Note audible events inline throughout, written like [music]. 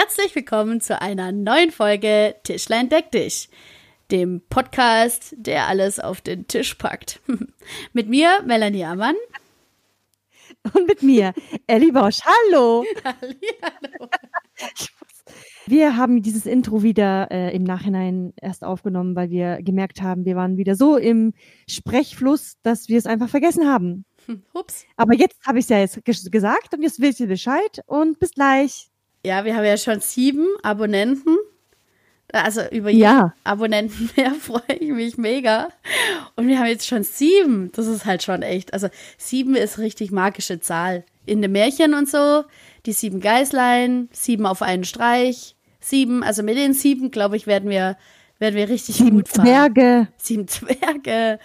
Herzlich willkommen zu einer neuen Folge Tischlein deck dich, dem Podcast, der alles auf den Tisch packt. [laughs] mit mir, Melanie Ammann. Und mit mir, Ellie Bosch. Hallo. [laughs] Hallo. [laughs] Wir haben dieses Intro wieder äh, im Nachhinein erst aufgenommen, weil wir gemerkt haben, wir waren wieder so im Sprechfluss, dass wir es einfach vergessen haben. Ups. Aber jetzt habe ich es ja jetzt gesagt und jetzt wisst ihr Bescheid und bis gleich. Ja, wir haben ja schon sieben Abonnenten. Also über jeden ja. Abonnenten [laughs] mehr freue ich mich mega. Und wir haben jetzt schon sieben. Das ist halt schon echt. Also sieben ist richtig magische Zahl. In den Märchen und so, die sieben Geißlein, sieben auf einen Streich, sieben, also mit den sieben, glaube ich, werden wir, werden wir richtig sieben gut fahren. Zwerge. Sieben Zwerge.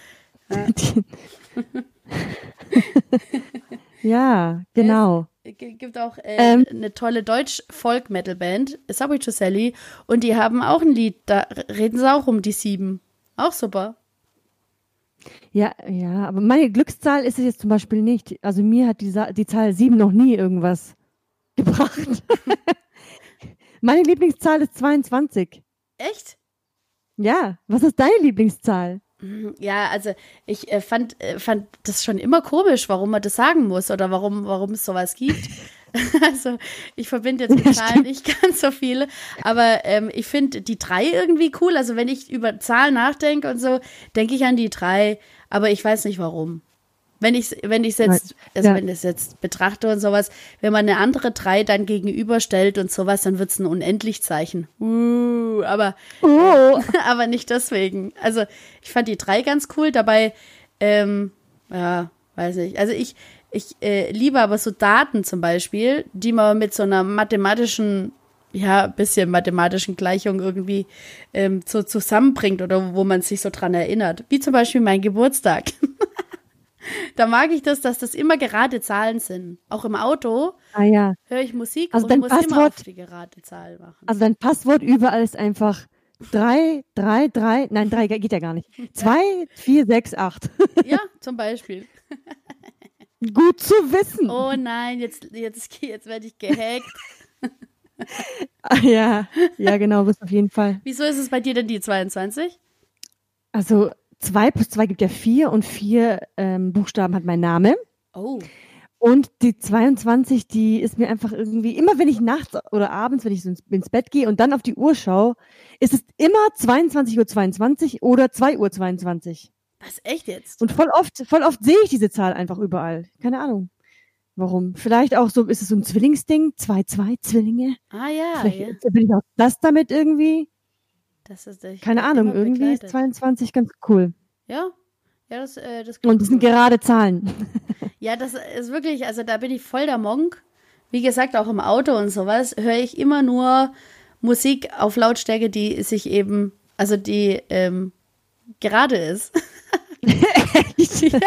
Ja. [laughs] [laughs] ja, genau. Es gibt auch äh, ähm, eine tolle Deutsch-Folk-Metal-Band, Subway to Sally, und die haben auch ein Lied, da reden sie auch um die sieben. Auch super. Ja, ja, aber meine Glückszahl ist es jetzt zum Beispiel nicht. Also mir hat die, die Zahl sieben noch nie irgendwas [laughs] gebracht. [laughs] meine Lieblingszahl ist 22. Echt? Ja, was ist deine Lieblingszahl? Mhm, ja, also ich äh, fand, äh, fand das schon immer komisch, warum man das sagen muss oder warum, warum es sowas gibt. [laughs] also ich verbinde jetzt mit Zahlen nicht [laughs] ganz so viele, aber ähm, ich finde die drei irgendwie cool. Also wenn ich über Zahlen nachdenke und so, denke ich an die drei, aber ich weiß nicht warum. Wenn ich wenn ich jetzt also ja. wenn ich jetzt betrachte und sowas, wenn man eine andere drei dann gegenüberstellt und sowas, dann wird es ein Unendlichzeichen. Uh, aber oh. [laughs] aber nicht deswegen. Also ich fand die drei ganz cool. Dabei ähm, ja weiß ich. Also ich ich äh, liebe aber so Daten zum Beispiel, die man mit so einer mathematischen ja, bisschen mathematischen Gleichung irgendwie ähm, so zusammenbringt oder wo man sich so dran erinnert. Wie zum Beispiel mein Geburtstag. [laughs] [laughs] Da mag ich das, dass das immer gerade Zahlen sind. Auch im Auto ah, ja. höre ich Musik also und muss Passwort, immer auf die gerade Zahl machen. Also dein Passwort überall ist einfach 3, 3, 3, nein, 3 geht ja gar nicht. 2, 4, 6, 8. Ja, zum Beispiel. [laughs] Gut zu wissen. Oh nein, jetzt, jetzt, [laughs] jetzt werde ich gehackt. ah, ja, ja, genau, bist auf jeden Fall. Wieso ist es bei dir denn die 22? Also 2 plus 2 gibt ja 4 und 4 ähm, Buchstaben hat mein Name. Oh. Und die 22, die ist mir einfach irgendwie, immer wenn ich nachts oder abends, wenn ich so ins, ins Bett gehe und dann auf die Uhr schaue, ist es immer 22.22 Uhr 22 oder 2 Uhr 22. Was, echt jetzt? Und voll oft, voll oft sehe ich diese Zahl einfach überall. Keine Ahnung. Warum? Vielleicht auch so, ist es so ein Zwillingsding? Zwei, zwei Zwillinge? Ah ja. Vielleicht ja. bin ich auch das damit irgendwie. Das ist, ich Keine Ahnung, irgendwie ist 22 ganz cool. Ja, ja, das, äh, das Und das sind gerade Zahlen. [laughs] ja, das ist wirklich, also da bin ich voll der Monk. Wie gesagt, auch im Auto und sowas höre ich immer nur Musik auf Lautstärke, die sich eben, also die ähm, gerade ist. [laughs] [laughs] ja.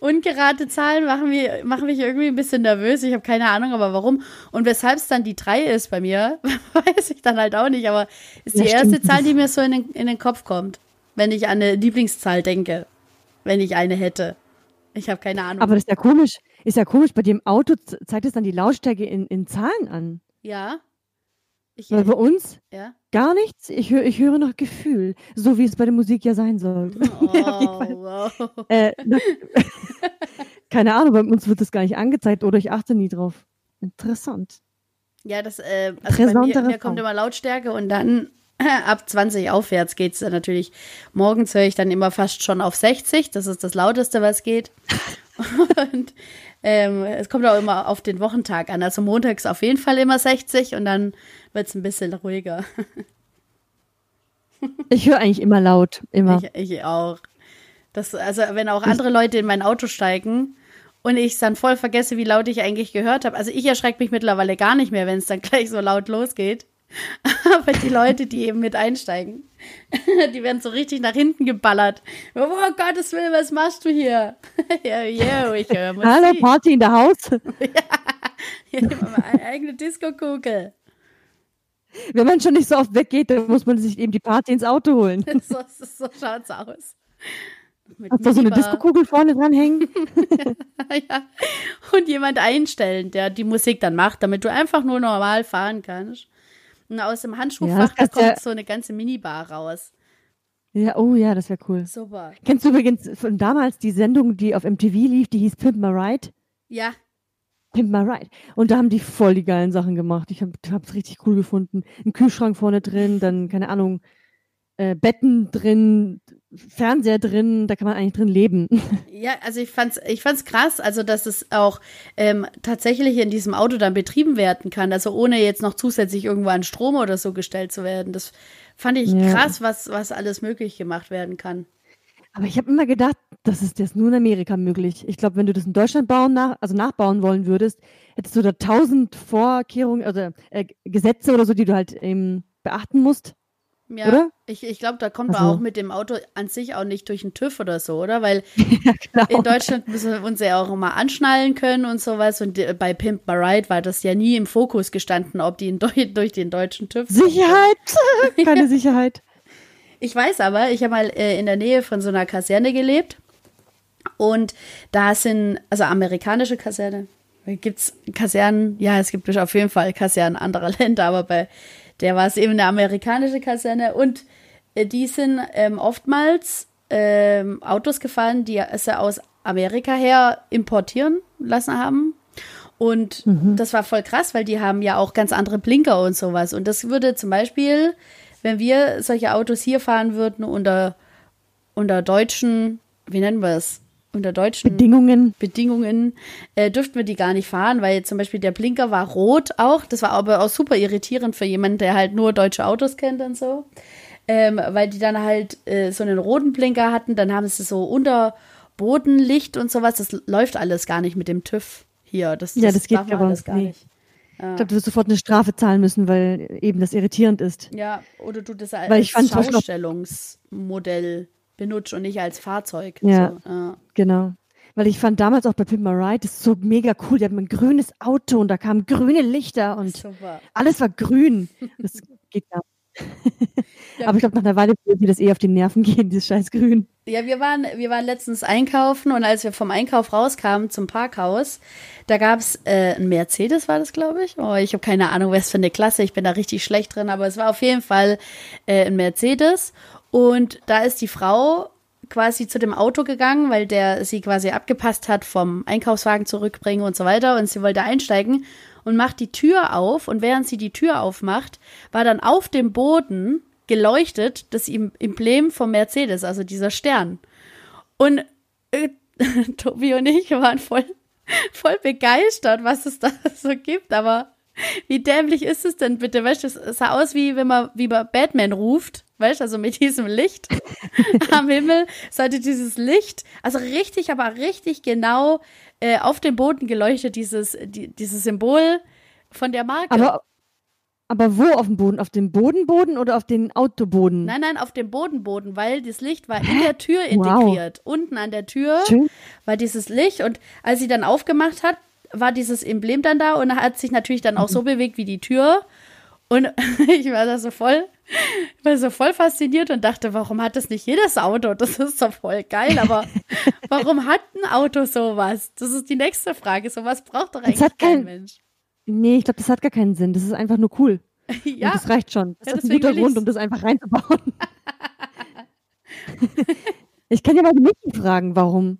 Ungerade Zahlen machen mich, machen mich irgendwie ein bisschen nervös. Ich habe keine Ahnung, aber warum. Und weshalb es dann die 3 ist bei mir, [laughs] weiß ich dann halt auch nicht. Aber ist die ja, erste Zahl, die mir so in den, in den Kopf kommt, wenn ich an eine Lieblingszahl denke. Wenn ich eine hätte. Ich habe keine Ahnung. Aber das ist ja komisch. Ist ja komisch. Bei dem Auto zeigt es dann die Lautstärke in, in Zahlen an. Ja. Ich, Weil bei uns ja? gar nichts. Ich, hör, ich höre noch Gefühl, so wie es bei der Musik ja sein soll. Oh, [laughs] wow. äh, [laughs] keine Ahnung, bei uns wird das gar nicht angezeigt oder ich achte nie drauf. Interessant. Ja, das äh, also bei mir, mir kommt immer Lautstärke und dann [clears throat] ab 20 aufwärts geht es dann natürlich. Morgens höre ich dann immer fast schon auf 60. Das ist das Lauteste, was geht. [laughs] und ähm, es kommt auch immer auf den Wochentag an. Also montags auf jeden Fall immer 60 und dann wird es ein bisschen ruhiger. [laughs] ich höre eigentlich immer laut, immer. Ich, ich auch. Das, also wenn auch andere Leute in mein Auto steigen und ich dann voll vergesse, wie laut ich eigentlich gehört habe. Also ich erschrecke mich mittlerweile gar nicht mehr, wenn es dann [laughs] gleich so laut losgeht. [laughs] Aber die Leute, die eben mit einsteigen, [laughs] die werden so richtig nach hinten geballert. Oh Gottes Willen, was machst du hier? [laughs] ja, yo, ich höre Musik. Hallo, Party in der Haus. ja, hier haben wir eine eigene Disco-Kugel. Wenn man schon nicht so oft weggeht, dann muss man sich eben die Party ins Auto holen. so, so schaut's aus. Mit Hast du so eine Disco-Kugel vorne dranhängen? ja. Und jemand einstellen, der die Musik dann macht, damit du einfach nur normal fahren kannst. Und aus dem Handschuhfach ja, kommt ja so eine ganze Minibar raus. Ja, oh ja, das wäre cool. Super. Kennst du übrigens von damals die Sendung, die auf MTV lief, die hieß Pimp My Ride? Ja. Pimp My Ride. Und da haben die voll die geilen Sachen gemacht. Ich habe es richtig cool gefunden. Ein Kühlschrank vorne drin, dann, keine Ahnung, äh, Betten drin, Fernseher drin, da kann man eigentlich drin leben. [laughs] Ja, also ich fand's, ich fand's krass, also dass es auch ähm, tatsächlich in diesem Auto dann betrieben werden kann, also ohne jetzt noch zusätzlich irgendwo an Strom oder so gestellt zu werden. Das fand ich ja. krass, was, was alles möglich gemacht werden kann. Aber ich habe immer gedacht, das ist jetzt nur in Amerika möglich. Ich glaube, wenn du das in Deutschland bauen, nach, also nachbauen wollen würdest, hättest du da tausend Vorkehrungen, also äh, Gesetze oder so, die du halt eben beachten musst. Ja, oder? ich, ich glaube, da kommt also. man auch mit dem Auto an sich auch nicht durch den TÜV oder so, oder? Weil [laughs] ja, genau. in Deutschland müssen wir uns ja auch immer anschnallen können und sowas. Und bei Pimp My Ride war das ja nie im Fokus gestanden, ob die [laughs] durch den deutschen TÜV. Sicherheit! [laughs] Keine Sicherheit. Ich weiß aber, ich habe mal äh, in der Nähe von so einer Kaserne gelebt. Und da sind, also amerikanische Kaserne, gibt es Kasernen, ja, es gibt auf jeden Fall Kasernen anderer Länder, aber bei der war es eben eine amerikanische Kaserne und äh, die sind ähm, oftmals ähm, Autos gefahren, die sie aus Amerika her importieren lassen haben. Und mhm. das war voll krass, weil die haben ja auch ganz andere Blinker und sowas. Und das würde zum Beispiel, wenn wir solche Autos hier fahren würden unter, unter deutschen, wie nennen wir es? Unter deutschen Bedingungen, Bedingungen äh, dürften wir die gar nicht fahren, weil zum Beispiel der Blinker war rot auch. Das war aber auch super irritierend für jemanden, der halt nur deutsche Autos kennt und so. Ähm, weil die dann halt äh, so einen roten Blinker hatten, dann haben sie so Unterbodenlicht und sowas. Das läuft alles gar nicht mit dem TÜV hier. Das, das ja, das geht aber alles gar nicht. Ja. Ich glaube, du wirst sofort eine Strafe zahlen müssen, weil eben das irritierend ist. Ja, oder du das als Schaustellungsmodell benutzt und nicht als Fahrzeug. Ja, so, ja. genau. Weil ich fand damals auch bei Pimp My Ride, das ist so mega cool. Die hatten ein grünes Auto und da kamen grüne Lichter und Super. alles war grün. Das [laughs] geht gar ja. Aber ich glaube, nach einer Weile wird mir das eh auf die Nerven gehen, dieses scheiß Grün. Ja, wir waren, wir waren letztens einkaufen und als wir vom Einkauf rauskamen zum Parkhaus, da gab es äh, ein Mercedes, war das, glaube ich. Oh, ich habe keine Ahnung, was für eine Klasse, ich bin da richtig schlecht drin, aber es war auf jeden Fall äh, ein Mercedes. Und da ist die Frau quasi zu dem Auto gegangen, weil der sie quasi abgepasst hat vom Einkaufswagen zurückbringen und so weiter. Und sie wollte einsteigen und macht die Tür auf. Und während sie die Tür aufmacht, war dann auf dem Boden geleuchtet das Emblem vom Mercedes, also dieser Stern. Und äh, [laughs] Tobi und ich waren voll, voll begeistert, was es da [laughs] so gibt. Aber wie dämlich ist es denn bitte? Weißt du, es sah aus wie wenn man wie man Batman ruft Weißt also mit diesem Licht [laughs] am Himmel sollte dieses Licht, also richtig, aber richtig genau äh, auf dem Boden geleuchtet, dieses, die, dieses Symbol von der Marke. Aber, aber wo auf dem Boden? Auf dem Bodenboden oder auf den Autoboden? Nein, nein, auf dem Bodenboden, weil das Licht war in der Tür integriert. Wow. Unten an der Tür Schön. war dieses Licht und als sie dann aufgemacht hat, war dieses Emblem dann da und hat sich natürlich dann auch so mhm. bewegt wie die Tür. Und [laughs] ich war da so voll war so voll fasziniert und dachte, warum hat das nicht jedes Auto? Das ist doch voll geil, aber [laughs] warum hat ein Auto sowas? Das ist die nächste Frage. Sowas braucht doch eigentlich kein, kein Mensch. Nee, ich glaube, das hat gar keinen Sinn. Das ist einfach nur cool. [laughs] ja. Und das reicht schon. Das ja, ist ein guter Grund, um das einfach reinzubauen. ich kann ja mal die Mädchen fragen, warum.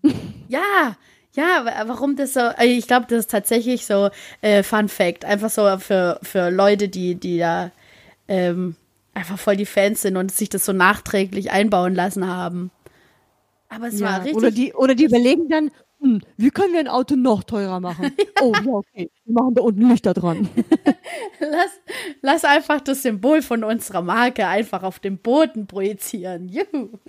Ja, ja, warum das so, äh, ich glaube, das ist tatsächlich so äh, Fun Fact. Einfach so für, für Leute, die, die da ähm, einfach voll die Fans sind und sich das so nachträglich einbauen lassen haben. Aber es ja, war richtig. Oder die, oder die überlegen dann, hm, wie können wir ein Auto noch teurer machen? [laughs] Oh, ja, okay. Wir machen da unten Lichter dran. [laughs] lass, lass einfach das Symbol von unserer Marke einfach auf dem Boden projizieren. Juhu. [laughs]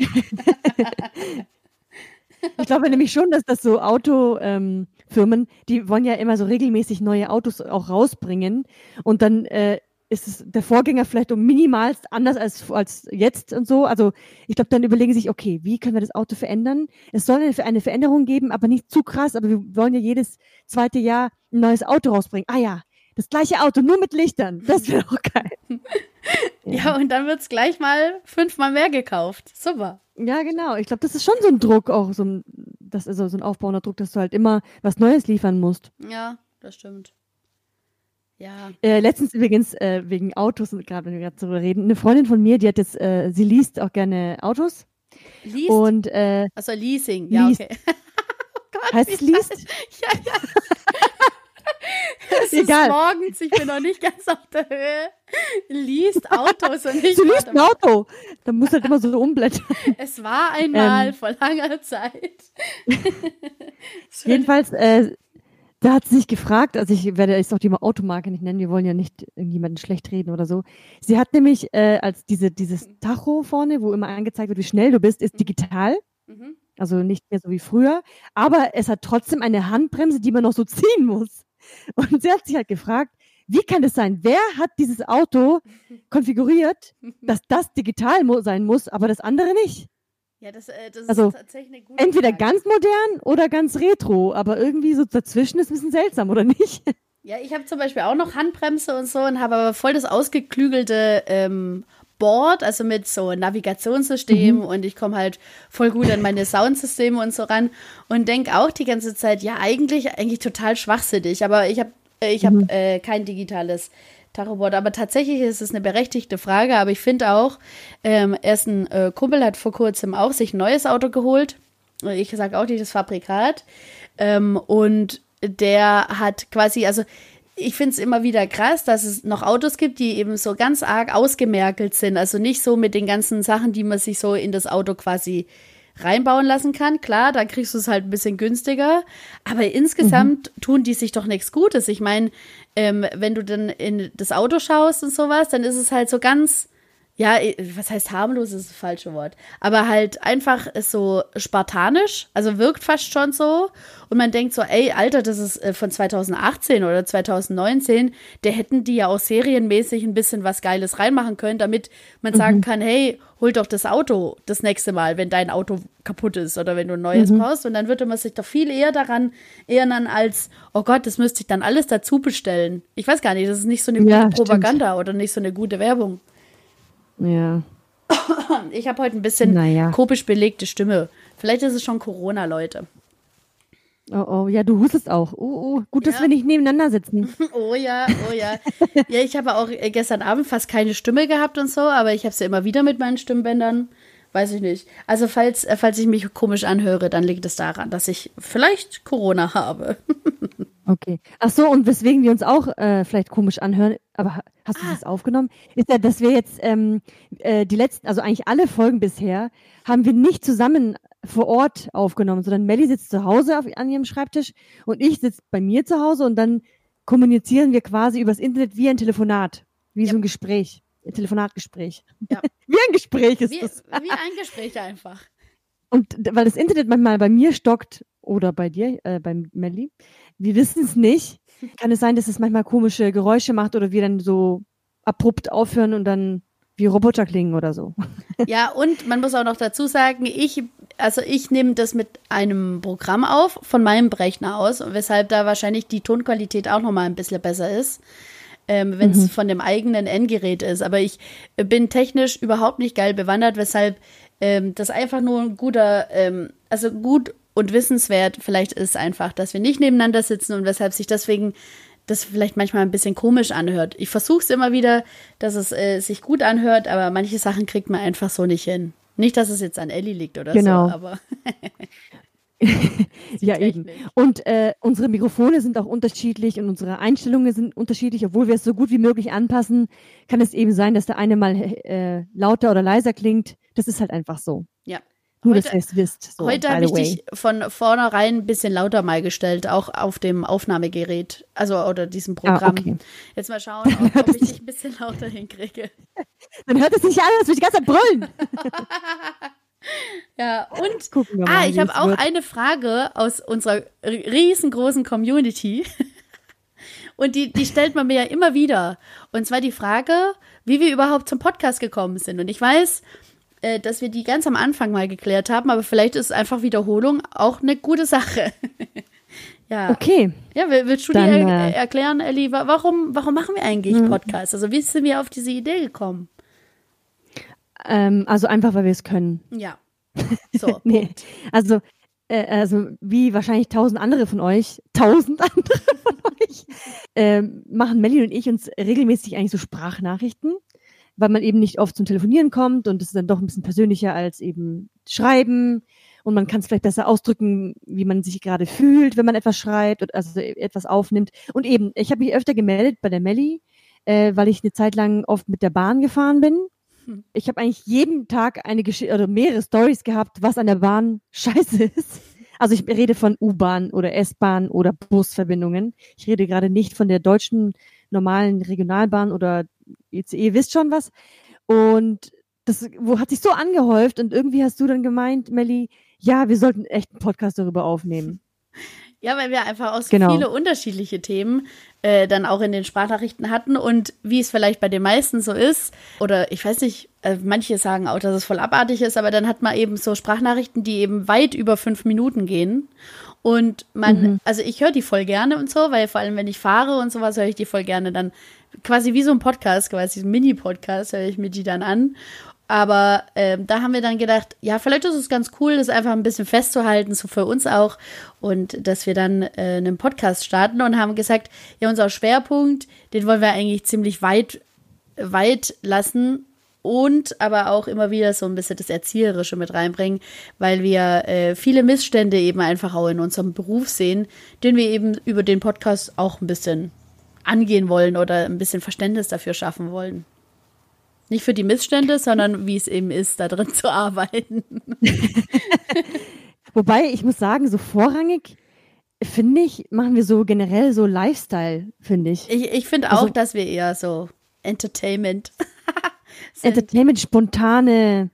ich glaube nämlich schon, dass das so Autofirmen, ähm, die wollen ja immer so regelmäßig neue Autos auch rausbringen und dann äh, ist es der Vorgänger vielleicht um minimalst anders als, als jetzt und so. Also ich glaube, dann überlegen sie sich, okay, wie können wir das Auto verändern? Es soll eine, eine Veränderung geben, aber nicht zu krass. Aber wir wollen ja jedes zweite Jahr ein neues Auto rausbringen. Ah ja, das gleiche Auto, nur mit Lichtern. Das wäre doch geil. Ja, [laughs] ja und dann wird es gleich mal fünfmal mehr gekauft. Super. Ja, genau. Ich glaube, das ist schon so ein Druck, auch so ein, das ist so ein aufbauender Druck, dass du halt immer was Neues liefern musst. Ja, das stimmt. Ja. Äh, letztens übrigens äh, wegen Autos, gerade wenn wir gerade darüber reden, eine Freundin von mir, die hat jetzt, äh, sie liest auch gerne Autos. Liest? Und, äh, also Leasing, ja, liest. okay. [laughs] oh Gott, heißt es liest? Ja, ja. [laughs] [laughs] es Egal. ist morgens, ich bin noch nicht ganz auf der Höhe. Liest Autos und [laughs] nicht. Du liest ein Auto. Da muss halt immer so umblättern. [laughs] Es war einmal ähm, vor langer Zeit. jedenfalls, äh, da hat sie sich gefragt, also ich werde jetzt auch die Automarke nicht nennen, wir wollen ja nicht irgendjemanden schlecht reden oder so. Sie hat nämlich äh, als diese, dieses Tacho vorne, wo immer angezeigt wird, wie schnell du bist, ist digital. Mhm. Also nicht mehr so wie früher. Aber es hat trotzdem eine Handbremse, die man noch so ziehen muss. [laughs] Und sie hat sich halt gefragt, wie kann das sein? Wer hat dieses Auto konfiguriert, [laughs] dass das digital sein muss, aber das andere nicht? Ja, das, äh, das also, ist tatsächlich eine gute Entweder Frage. ganz modern oder ganz retro, aber irgendwie so dazwischen ist ein bisschen seltsam, oder nicht? [laughs] Ja, ich habe zum Beispiel auch noch Handbremse und so und habe aber voll das ausgeklügelte ähm, Board, also mit so Navigationssystem mhm. und ich komme halt voll gut an meine Soundsysteme und so ran und denke auch die ganze Zeit, ja, eigentlich, eigentlich total schwachsinnig, aber ich habe äh, ich mhm. hab, äh, kein digitales Tachoboard. Aber tatsächlich ist es eine berechtigte Frage. Aber ich finde auch, ähm, erst ein äh, Kumpel hat vor kurzem auch sich ein neues Auto geholt. Ich sage auch nicht das Fabrikat. Ähm, und der hat quasi, also ich finde es immer wieder krass, dass es noch Autos gibt, die eben so ganz arg ausgemerkelt sind. Also nicht so mit den ganzen Sachen, die man sich so in das Auto quasi reinbauen lassen kann. Klar, da kriegst du es halt ein bisschen günstiger. Aber insgesamt mhm. tun die sich doch nichts Gutes. Ich meine, ähm, wenn du dann in das Auto schaust und sowas, dann ist es halt so ganz ja, was heißt harmlos ist das falsche Wort, aber halt einfach so spartanisch, also wirkt fast schon so und man denkt so, ey, Alter, das ist äh, von 2018 oder 2019, der hätten die ja auch serienmäßig ein bisschen was Geiles reinmachen können, damit man mhm. sagen kann, hey, hol doch das Auto das nächste Mal, wenn dein Auto kaputt ist oder wenn du ein neues mhm. brauchst und dann würde man sich doch viel eher daran erinnern als, oh Gott, das müsste ich dann alles dazu bestellen. Ich weiß gar nicht, das ist nicht so eine ja, gute Propaganda stimmt. oder nicht so eine gute Werbung. Ja. [coughs] Ich habe heute ein bisschen naja. kopisch belegte Stimme. Vielleicht ist es schon Corona, Leute. Oh, oh, ja, du hustest auch. Oh, oh, gut, ja. dass wir nicht nebeneinander sitzen. [laughs] Oh ja, oh ja. ja, ich habe auch äh, gestern Abend fast keine Stimme gehabt und so, aber ich habe sie immer wieder mit meinen Stimmbändern. Weiß ich nicht. Also, falls, äh, falls ich mich komisch anhöre, dann liegt es daran, dass ich vielleicht Corona habe. [laughs] Okay. Ach so, und weswegen wir uns auch äh, vielleicht komisch anhören, aber hast du ah. das aufgenommen? Ist ja, dass wir jetzt ähm, äh, die letzten, also eigentlich alle Folgen bisher, haben wir nicht zusammen vor Ort aufgenommen, sondern Melly sitzt zu Hause auf, an ihrem Schreibtisch und ich sitze bei mir zu Hause und dann kommunizieren wir quasi übers Internet wie ein Telefonat, wie ja. so ein Gespräch, ein Telefonatgespräch. Ja. [laughs] wie ein Gespräch ist wie, das. Wie ein Gespräch einfach. Und weil das Internet manchmal bei mir stockt oder bei dir, äh, bei Melly, wir wissen es nicht. Kann es sein, dass es manchmal komische Geräusche macht oder wir dann so abrupt aufhören und dann wie Roboter klingen oder so. [laughs] Ja, und man muss auch noch dazu sagen, ich, also ich nehme das mit einem Programm auf von meinem Rechner aus, weshalb da wahrscheinlich die Tonqualität auch nochmal ein bisschen besser ist, ähm, wenn es mhm. von dem eigenen Endgerät ist. Aber ich bin technisch überhaupt nicht geil bewandert, weshalb ähm, das einfach nur ein guter, ähm, also gut und wissenswert vielleicht ist einfach, dass wir nicht nebeneinander sitzen und weshalb sich deswegen das vielleicht manchmal ein bisschen komisch anhört. Ich versuche es immer wieder, dass es äh, sich gut anhört, aber manche Sachen kriegt man einfach so nicht hin. Nicht, dass es jetzt an Ellie liegt oder genau. so, aber. [laughs] ja, eben. Und äh, unsere Mikrofone sind auch unterschiedlich und unsere Einstellungen sind unterschiedlich. Obwohl wir es so gut wie möglich anpassen, kann es eben sein, dass der eine mal äh, lauter oder leiser klingt. Das ist halt einfach so. Ja. Nur, heute, dass ihr wisst. So, heute habe ich dich von vornherein ein bisschen lauter mal gestellt, auch auf dem Aufnahmegerät, also oder diesem ah, Programm. Ah, okay. Jetzt mal schauen, [laughs] ob, ob ich dich ein bisschen lauter hinkriege. [laughs] Dann hört es nicht an, würde ich die ganze Zeit brüllen. [laughs] ja, und mal, ah, ich habe auch wird. eine Frage aus unserer riesengroßen Community. Und die, die stellt man mir ja immer wieder. Und zwar die Frage, wie wir überhaupt zum Podcast gekommen sind. Und ich weiß, äh, dass wir die ganz am Anfang mal geklärt haben, aber vielleicht ist einfach Wiederholung auch eine gute Sache. [laughs] Ja. Okay. Ja, willst du Dann, dir äh, erklären, Elli, wa- warum, warum machen wir eigentlich Mhm. Podcasts? Also wie sind wir auf diese Idee gekommen? Ähm, also einfach, weil wir es können. Ja. [laughs] So. Nee, also, äh, also wie wahrscheinlich tausend andere von euch, [laughs] tausend andere von euch, ähm, machen Melly und ich uns regelmäßig eigentlich so Sprachnachrichten, weil man eben nicht oft zum Telefonieren kommt und es ist dann doch ein bisschen persönlicher als eben schreiben und man kann es vielleicht besser ausdrücken, wie man sich gerade fühlt, wenn man etwas schreibt und also etwas aufnimmt. Und eben, ich habe mich öfter gemeldet bei der Melly, äh, weil ich eine Zeit lang oft mit der Bahn gefahren bin ich habe eigentlich jeden Tag eine Geschichte oder mehrere Stories gehabt, was an der Bahn [laughs] scheiße ist. Also ich rede von U-Bahn oder S-Bahn oder Busverbindungen. Ich rede gerade nicht von der deutschen normalen Regionalbahn oder ICE, ihr wisst schon was. Und das wo hat sich so angehäuft und irgendwie hast du dann gemeint, Melli, ja, wir sollten echt einen Podcast darüber aufnehmen. [laughs] Ja, weil wir einfach auch so Genau. viele unterschiedliche Themen äh, dann auch in den Sprachnachrichten hatten und wie es vielleicht bei den meisten so ist, oder ich weiß nicht, äh, manche sagen auch, dass es voll abartig ist, aber dann hat man eben so Sprachnachrichten, die eben weit über fünf Minuten gehen. Und man, Mhm. also ich höre die voll gerne und so, weil vor allem, wenn ich fahre und sowas, höre ich die voll gerne dann quasi wie so ein Podcast, quasi so ein Mini-Podcast, höre ich mir die dann an. Aber ähm, da haben wir dann gedacht, ja, vielleicht ist es ganz cool, das einfach ein bisschen festzuhalten, so für uns auch. Und dass wir dann äh, einen Podcast starten und haben gesagt, ja, unser Schwerpunkt, den wollen wir eigentlich ziemlich weit, weit lassen und aber auch immer wieder so ein bisschen das Erzieherische mit reinbringen, weil wir äh, viele Missstände eben einfach auch in unserem Beruf sehen, den wir eben über den Podcast auch ein bisschen angehen wollen oder ein bisschen Verständnis dafür schaffen wollen. Nicht für die Missstände, sondern wie es eben ist, da drin zu arbeiten. [laughs] Wobei, ich muss sagen, so vorrangig, finde ich, machen wir so generell so Lifestyle, finde ich. Ich, ich finde auch, Also- dass wir eher so Entertainment. [laughs] Entertainment, spontane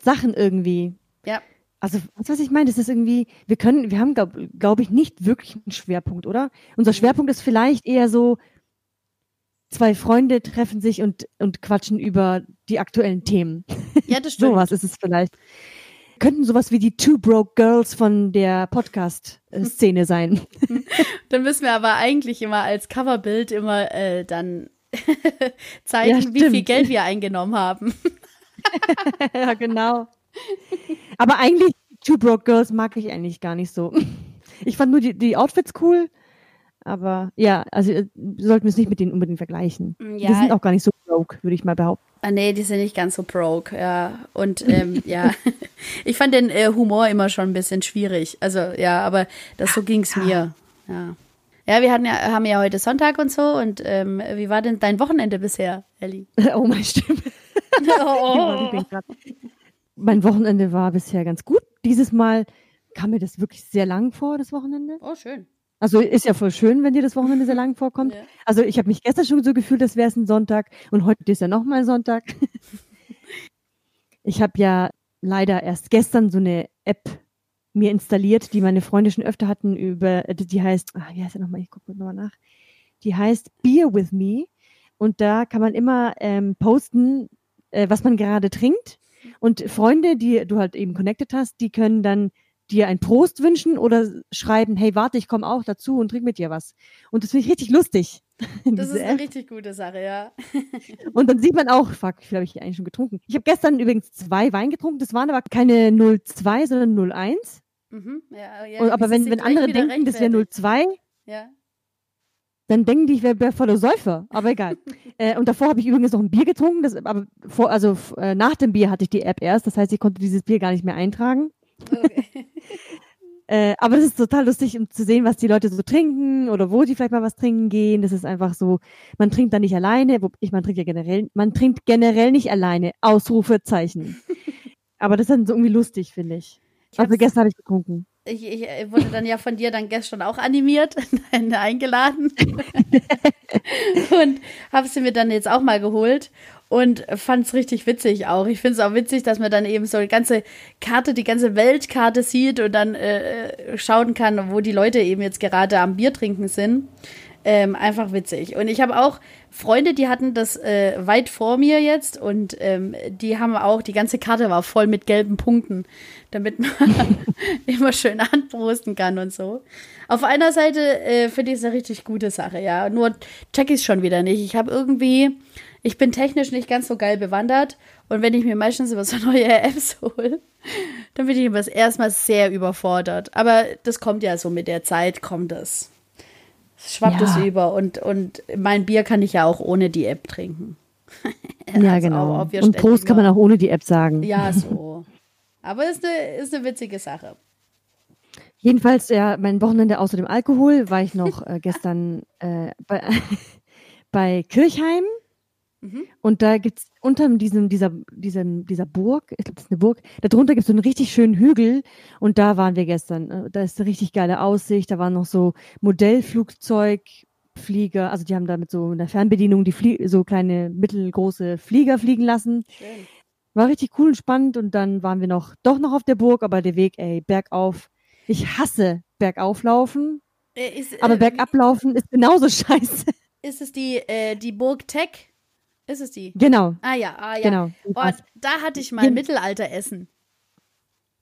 Sachen irgendwie. ja. Also, du, was ich meine? Das ist irgendwie, wir können, wir haben, glaube glaub ich, nicht wirklich einen Schwerpunkt, oder? Unser Schwerpunkt ist vielleicht eher so, zwei Freunde treffen sich und, und quatschen über die aktuellen Themen. ja, das [laughs] stimmt. Sowas ist es vielleicht. Könnten sowas wie die Two Broke Girls von der Podcast-Szene [laughs] sein. Dann müssen wir aber eigentlich immer als Coverbild immer äh, dann [laughs] zeigen, Ja, wie viel. Geld wir eingenommen haben. [laughs] ja, genau. Aber eigentlich, Two Broke Girls mag ich eigentlich gar nicht so. Ich fand nur die, die Outfits cool, aber ja, also äh, wir sollten es nicht mit denen unbedingt vergleichen. Ja. Wir sind auch gar nicht so broke, würde ich mal behaupten. Ah, nee, die sind nicht ganz so broke, ja. Und ähm, [laughs] ja, ich fand den äh, Humor immer schon ein bisschen schwierig. Also ja, aber das so ging's mir. Ja. Ja, wir hatten ja, haben ja heute Sonntag und so. Und ähm, wie war denn dein Wochenende bisher, Elli? [laughs] Oh, meine Stimme. [laughs] oh. [laughs] Grad- Mein Wochenende war bisher ganz gut. Dieses Mal kam mir das wirklich sehr lang vor, das Wochenende. oh, schön. Also ist ja voll schön, wenn dir das Wochenende sehr lang vorkommt. Ja. Also ich habe mich gestern schon so gefühlt, als wäre es ein Sonntag und heute ist ja nochmal Sonntag. Ich habe ja leider erst gestern so eine App mir installiert, die meine Freunde schon öfter hatten über, äh, die heißt, ah, wie heißt der nochmal? Ich gucke nochmal nach. Die heißt Beer with Me und da kann man immer ähm, posten, äh, was man gerade trinkt und Freunde, die du halt eben connected hast, die können dann dir ein Prost wünschen oder schreiben, hey, warte, ich komme auch dazu und trink mit dir was. Und das finde ich richtig lustig. [laughs] Das ist eine richtig gute Sache, ja. [laughs] Und dann sieht man auch, fuck, wie viel habe ich eigentlich schon getrunken? Ich habe gestern übrigens zwei Wein getrunken, das waren aber keine 02, sondern 01. Mhm. ja, ja aber wenn, wenn andere denken, das wäre rechtfertigt. 02, Ja. dann denken die, ich wäre wär voller Säufer. Aber egal. [laughs] äh, und davor habe ich übrigens noch ein Bier getrunken, das, aber vor, also äh, nach dem Bier hatte ich die App erst, das heißt, ich konnte dieses Bier gar nicht mehr eintragen. Okay. [laughs] Äh, aber das ist total lustig, um zu sehen, was die Leute so trinken oder wo die vielleicht mal was trinken gehen. Das ist einfach so, man trinkt da nicht alleine, ich, man trinkt ja generell, man trinkt generell nicht alleine. Ausrufezeichen. [laughs] aber das ist dann so irgendwie lustig, finde ich. Ich Also gestern habe ich getrunken. Ich, ich äh, wurde dann ja von dir dann gestern auch animiert, [laughs] eingeladen [laughs] und habe sie mir dann jetzt auch mal geholt und fand es richtig witzig auch. Ich finde es auch witzig, dass man dann eben so die ganze Karte, die ganze Weltkarte sieht und dann äh, schauen kann, wo die Leute eben jetzt gerade am Bier trinken sind. Ähm, einfach witzig. Und ich habe auch Freunde, die hatten das äh, weit vor mir jetzt und ähm, die haben auch, die ganze Karte war voll mit gelben Punkten, damit man [laughs] immer schön anprosten kann und so. Auf einer Seite äh, finde ich es eine richtig gute Sache, ja. Nur check ich es schon wieder nicht. Ich habe irgendwie, ich bin technisch nicht ganz so geil bewandert und wenn ich mir meistens über so [laughs] neue Apps hole, dann bin ich immer erstmal sehr überfordert. Aber das kommt ja so mit der Zeit, kommt es schwappt ja. es über. Und, und mein Bier kann ich ja auch ohne die App trinken. [laughs] ja, also genau. Und Prost kann man auch ohne die App sagen. Ja, [laughs] so. Aber ist eine, ist eine witzige Sache. Jedenfalls, ja, mein Wochenende außer dem Alkohol war ich noch äh, gestern äh, bei, [laughs] bei Kirchheim Mhm. Und da gibt es unter diesem, dieser, diesem, dieser Burg, ich glaube, das ist eine Burg, darunter gibt es so einen richtig schönen Hügel und da waren wir gestern. Äh, da ist eine richtig geile Aussicht, da waren noch so Modellflugzeugflieger, also die haben da mit so einer Fernbedienung die Flie so kleine, mittelgroße Flieger fliegen lassen. Schön. War richtig cool und spannend und dann waren wir noch, doch noch auf der Burg, aber der Weg, ey, bergauf. Ich hasse bergauflaufen, äh, ist, äh, aber bergablaufen ist genauso [laughs] scheiße. Ist es die, äh, die Burg Tech? Ist es die? Genau. Ah ja, ah ja. Genau. Oh, da hatte ich mal Gen Mittelalteressen.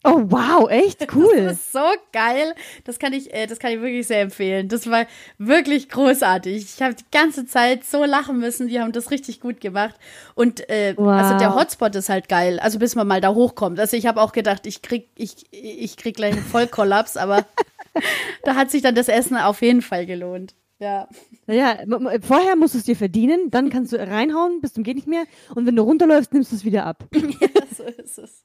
Oh wow, echt [laughs] cool. Das ist so geil. Das kann ich, äh, das kann ich wirklich sehr empfehlen. Das war wirklich großartig. Ich habe die ganze Zeit so lachen müssen. Die haben das richtig gut gemacht. Und äh, wow. also der Hotspot ist halt geil. Also bis man mal da hochkommt. Also ich habe auch gedacht, ich krieg, ich, ich krieg gleich einen Vollkollaps, aber [laughs] da hat sich dann das Essen auf jeden Fall gelohnt. Ja. Naja, vorher musst du es dir verdienen, dann kannst du reinhauen, bis zum geht nicht mehr. Und wenn du runterläufst, nimmst du es wieder ab. [laughs] ja, so ist es.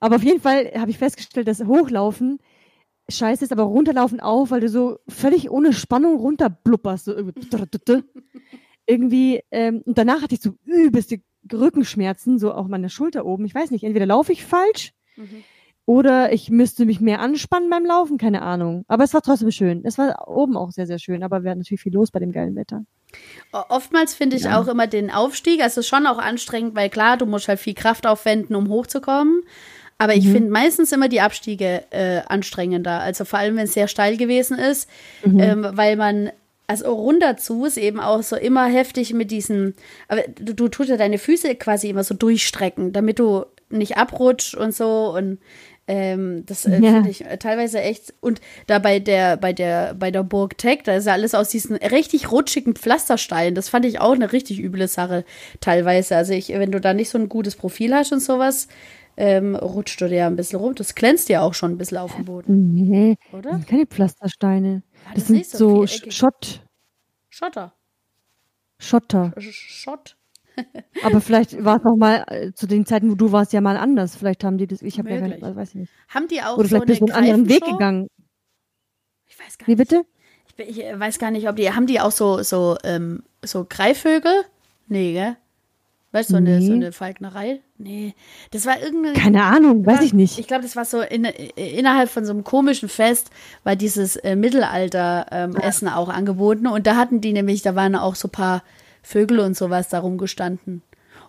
Aber auf jeden Fall habe ich festgestellt, dass Hochlaufen scheiße ist, aber runterlaufen auch, weil du so völlig ohne Spannung runterblupperst. So irgendwie, ähm, und danach hatte ich so übelste Rückenschmerzen, so auch meine Schulter oben. Ich weiß nicht, entweder laufe ich falsch mhm. Oder ich müsste mich mehr anspannen beim Laufen, keine Ahnung. Aber es war trotzdem schön. Es war oben auch sehr, sehr schön, aber wir hatten natürlich viel los bei dem geilen Wetter. Oftmals finde ich ja. auch immer den Aufstieg, also schon auch anstrengend, weil klar, du musst halt viel Kraft aufwenden, um hochzukommen. Aber ich mhm. finde meistens immer die Abstiege äh, anstrengender. Also vor allem, wenn es sehr steil gewesen ist, mhm. ähm, weil man also runter zu ist eben auch so immer heftig mit diesen, aber du, du tust ja deine Füße quasi immer so durchstrecken, damit du nicht abrutscht und so und ähm, das äh, ja. finde ich äh, teilweise echt. Und da bei der, bei der, bei der Burg Tech, da ist ja alles aus diesen richtig rutschigen Pflastersteinen. Das fand ich auch eine richtig üble Sache teilweise. Also ich, wenn du da nicht so ein gutes Profil hast und sowas, ähm, rutscht du dir ja ein bisschen rum. Das glänzt ja auch schon ein bisschen auf dem Boden. Nee, oder? Das sind keine Pflastersteine. das, das sind so, so Schott. Schotter. Schotter. Schott. [laughs] Aber vielleicht war es noch mal äh, zu den Zeiten, wo du warst, ja mal anders. Vielleicht haben die das, ich habe ja gar nicht, weiß ich nicht. Haben die auch Oder so vielleicht bist du einen anderen Weg gegangen. Ich weiß gar Wie nicht. Wie bitte? Ich, ich, weiß gar nicht, ob die, haben die auch so, so, ähm, so Greifvögel? Nee, gell? Weißt du, so, nee. eine, so eine Falknerei? Nee. Das war irgendeine. Keine Ahnung, weiß ich nicht. Ich glaube, das war so in, innerhalb von so einem komischen Fest, war dieses äh, Mittelalter-Essen ähm, ja. auch angeboten. Und da hatten die nämlich, da waren auch so ein paar Vögel und sowas da rumgestanden.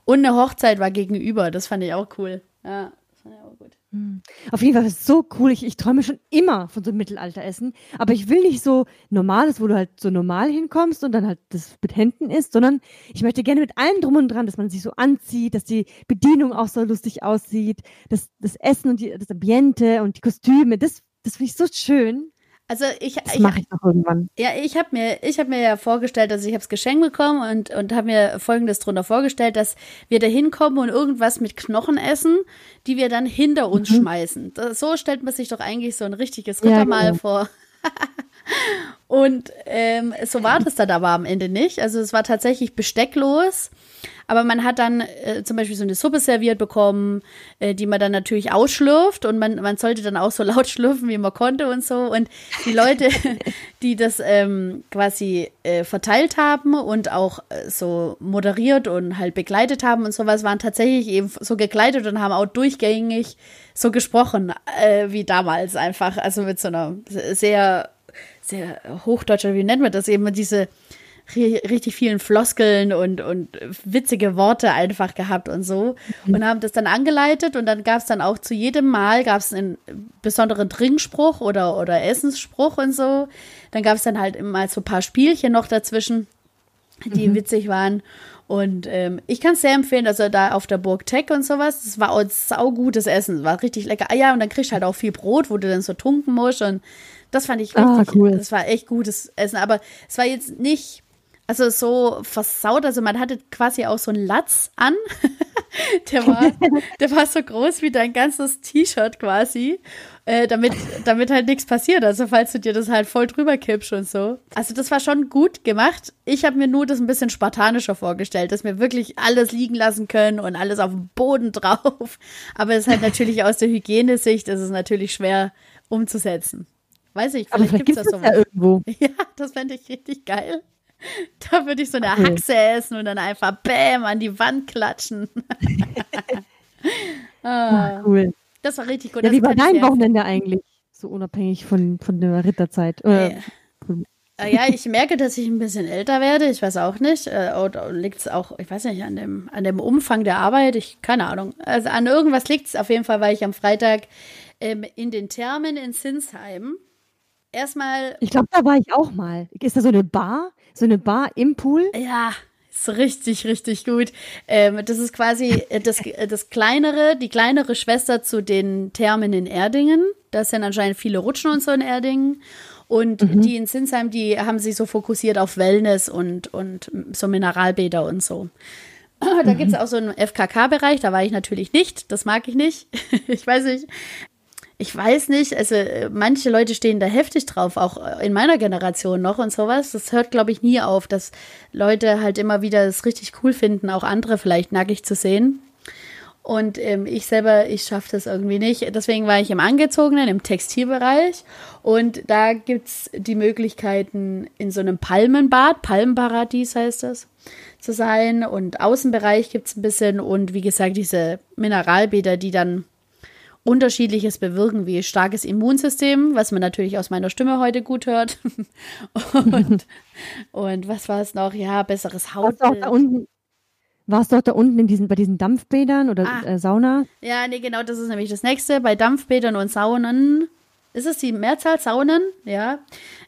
Und eine Hochzeit war gegenüber, das fand ich auch cool. Ja, das fand ich auch gut. Hm. Auf jeden Fall ist es so cool. Ich, ich träume schon immer von so einem Mittelalteressen. Aber ich will nicht so normales, wo du halt so normal hinkommst und dann halt das mit Händen isst, sondern ich möchte gerne mit allem drum und dran, dass man sich so anzieht, dass die Bedienung auch so lustig aussieht, dass das Essen und die, das Ambiente und die Kostüme, das, das finde ich so schön. Also ich, das mache ich noch irgendwann. Ja, ich habe mir, ich habe mir ja vorgestellt, also ich habe es geschenkt bekommen und und habe mir Folgendes drunter vorgestellt, dass wir da hinkommen und irgendwas mit Knochen essen, die wir dann hinter uns mhm. schmeißen. Das, so stellt man sich doch eigentlich so ein richtiges Rittermahl ja, genau. vor. [laughs] und ähm, so war das dann aber am Ende nicht. Also es war tatsächlich bestecklos. Aber man hat dann äh, zum Beispiel so eine Suppe serviert bekommen, äh, die man dann natürlich ausschlürft und man, man sollte dann auch so [laughs] laut schlürfen, wie man konnte und so. Und die Leute, [laughs] die das ähm, quasi äh, verteilt haben und auch äh, so moderiert und halt begleitet haben und sowas, waren tatsächlich eben so gekleidet und haben auch durchgängig so gesprochen, äh, wie damals einfach. Also mit so einer sehr, sehr hochdeutscher, wie nennt man das eben, diese richtig vielen Floskeln und, und witzige Worte einfach gehabt und so. Mhm. Und haben das dann angeleitet und dann gab es dann auch zu jedem Mal gab es einen besonderen Trinkspruch oder, oder Essensspruch und so. Dann gab es dann halt immer so ein paar Spielchen noch dazwischen, die mhm. witzig waren. Und ähm, ich kann es sehr empfehlen, also da auf der Burg Tech und sowas, das war auch saugutes Essen, war richtig lecker. Ah ja, und dann kriegst du halt auch viel Brot, wo du dann so tunken musst und das fand ich ah, richtig, ah, cool. das war echt gutes Essen, aber es war jetzt nicht also so versaut, also man hatte quasi auch so einen Latz an. [laughs] der, war, [laughs] der war so groß wie dein ganzes T-Shirt quasi, äh, damit, damit halt nichts passiert. Also falls du dir das halt voll drüber kippst und so. Also das war schon gut gemacht. Ich habe mir nur das ein bisschen spartanischer vorgestellt, dass wir wirklich alles liegen lassen können und alles auf dem Boden [laughs] drauf. Aber es ist halt natürlich aus der Hygienesicht, ist es natürlich schwer umzusetzen. Weiß ich, vielleicht, vielleicht gibt es das so. Ja, irgendwo. ja, das fände ich richtig geil. [laughs] Da würde ich so eine. Haxe essen und dann einfach Bäm an die Wand klatschen. [laughs] ah, cool. Das war richtig gut. Ja, wie war dein Wochenende eigentlich? So unabhängig von, von der Ritterzeit. Äh, ja, ich merke, dass ich ein bisschen älter werde. Ich weiß auch nicht. Äh, oder liegt es auch, ich weiß nicht, an dem, an dem Umfang der Arbeit? Ich, keine Ahnung. Also an irgendwas liegt es. Auf jeden Fall war ich am Freitag ähm, in den Thermen in Sinsheim. Erstmal. Ich glaube, da war ich auch mal. Ist da so eine Bar? So eine Bar im Pool. Ja, ist richtig, richtig gut. Ähm, das ist quasi äh, das, äh, das kleinere, die kleinere Schwester zu den Thermen in Erdingen. Da sind anscheinend viele Rutschen und so in Erdingen. Und mhm. die in Sinsheim, die haben sich so fokussiert auf Wellness und, und so Mineralbäder und so. [clears throat] Da gibt es auch so einen FKK-Bereich, da war ich natürlich nicht, das mag ich nicht. [laughs] ich weiß nicht, ich weiß nicht, also manche Leute stehen da heftig drauf, auch in meiner Generation noch und sowas. Das hört, glaube ich, nie auf, dass Leute halt immer wieder es richtig cool finden, auch andere vielleicht nackig zu sehen. Und ähm, ich selber, ich schaffe das irgendwie nicht. Deswegen war ich im Angezogenen, im Textilbereich. Und da gibt es die Möglichkeiten, in so einem Palmenbad, Palmenparadies heißt das, zu sein. Und Außenbereich gibt es ein bisschen. Und wie gesagt, diese Mineralbäder, die dann Unterschiedliches bewirken, wie starkes Immunsystem, was man natürlich aus meiner Stimme heute gut hört. [laughs] und, und was war es noch? Ja, besseres Haut. Warst du auch da unten in diesen, bei diesen Dampfbädern oder ah, äh, Sauna? Ja, nee, genau, das ist nämlich das nächste. Bei Dampfbädern und Saunen, ist es die Mehrzahl Saunen? Ja.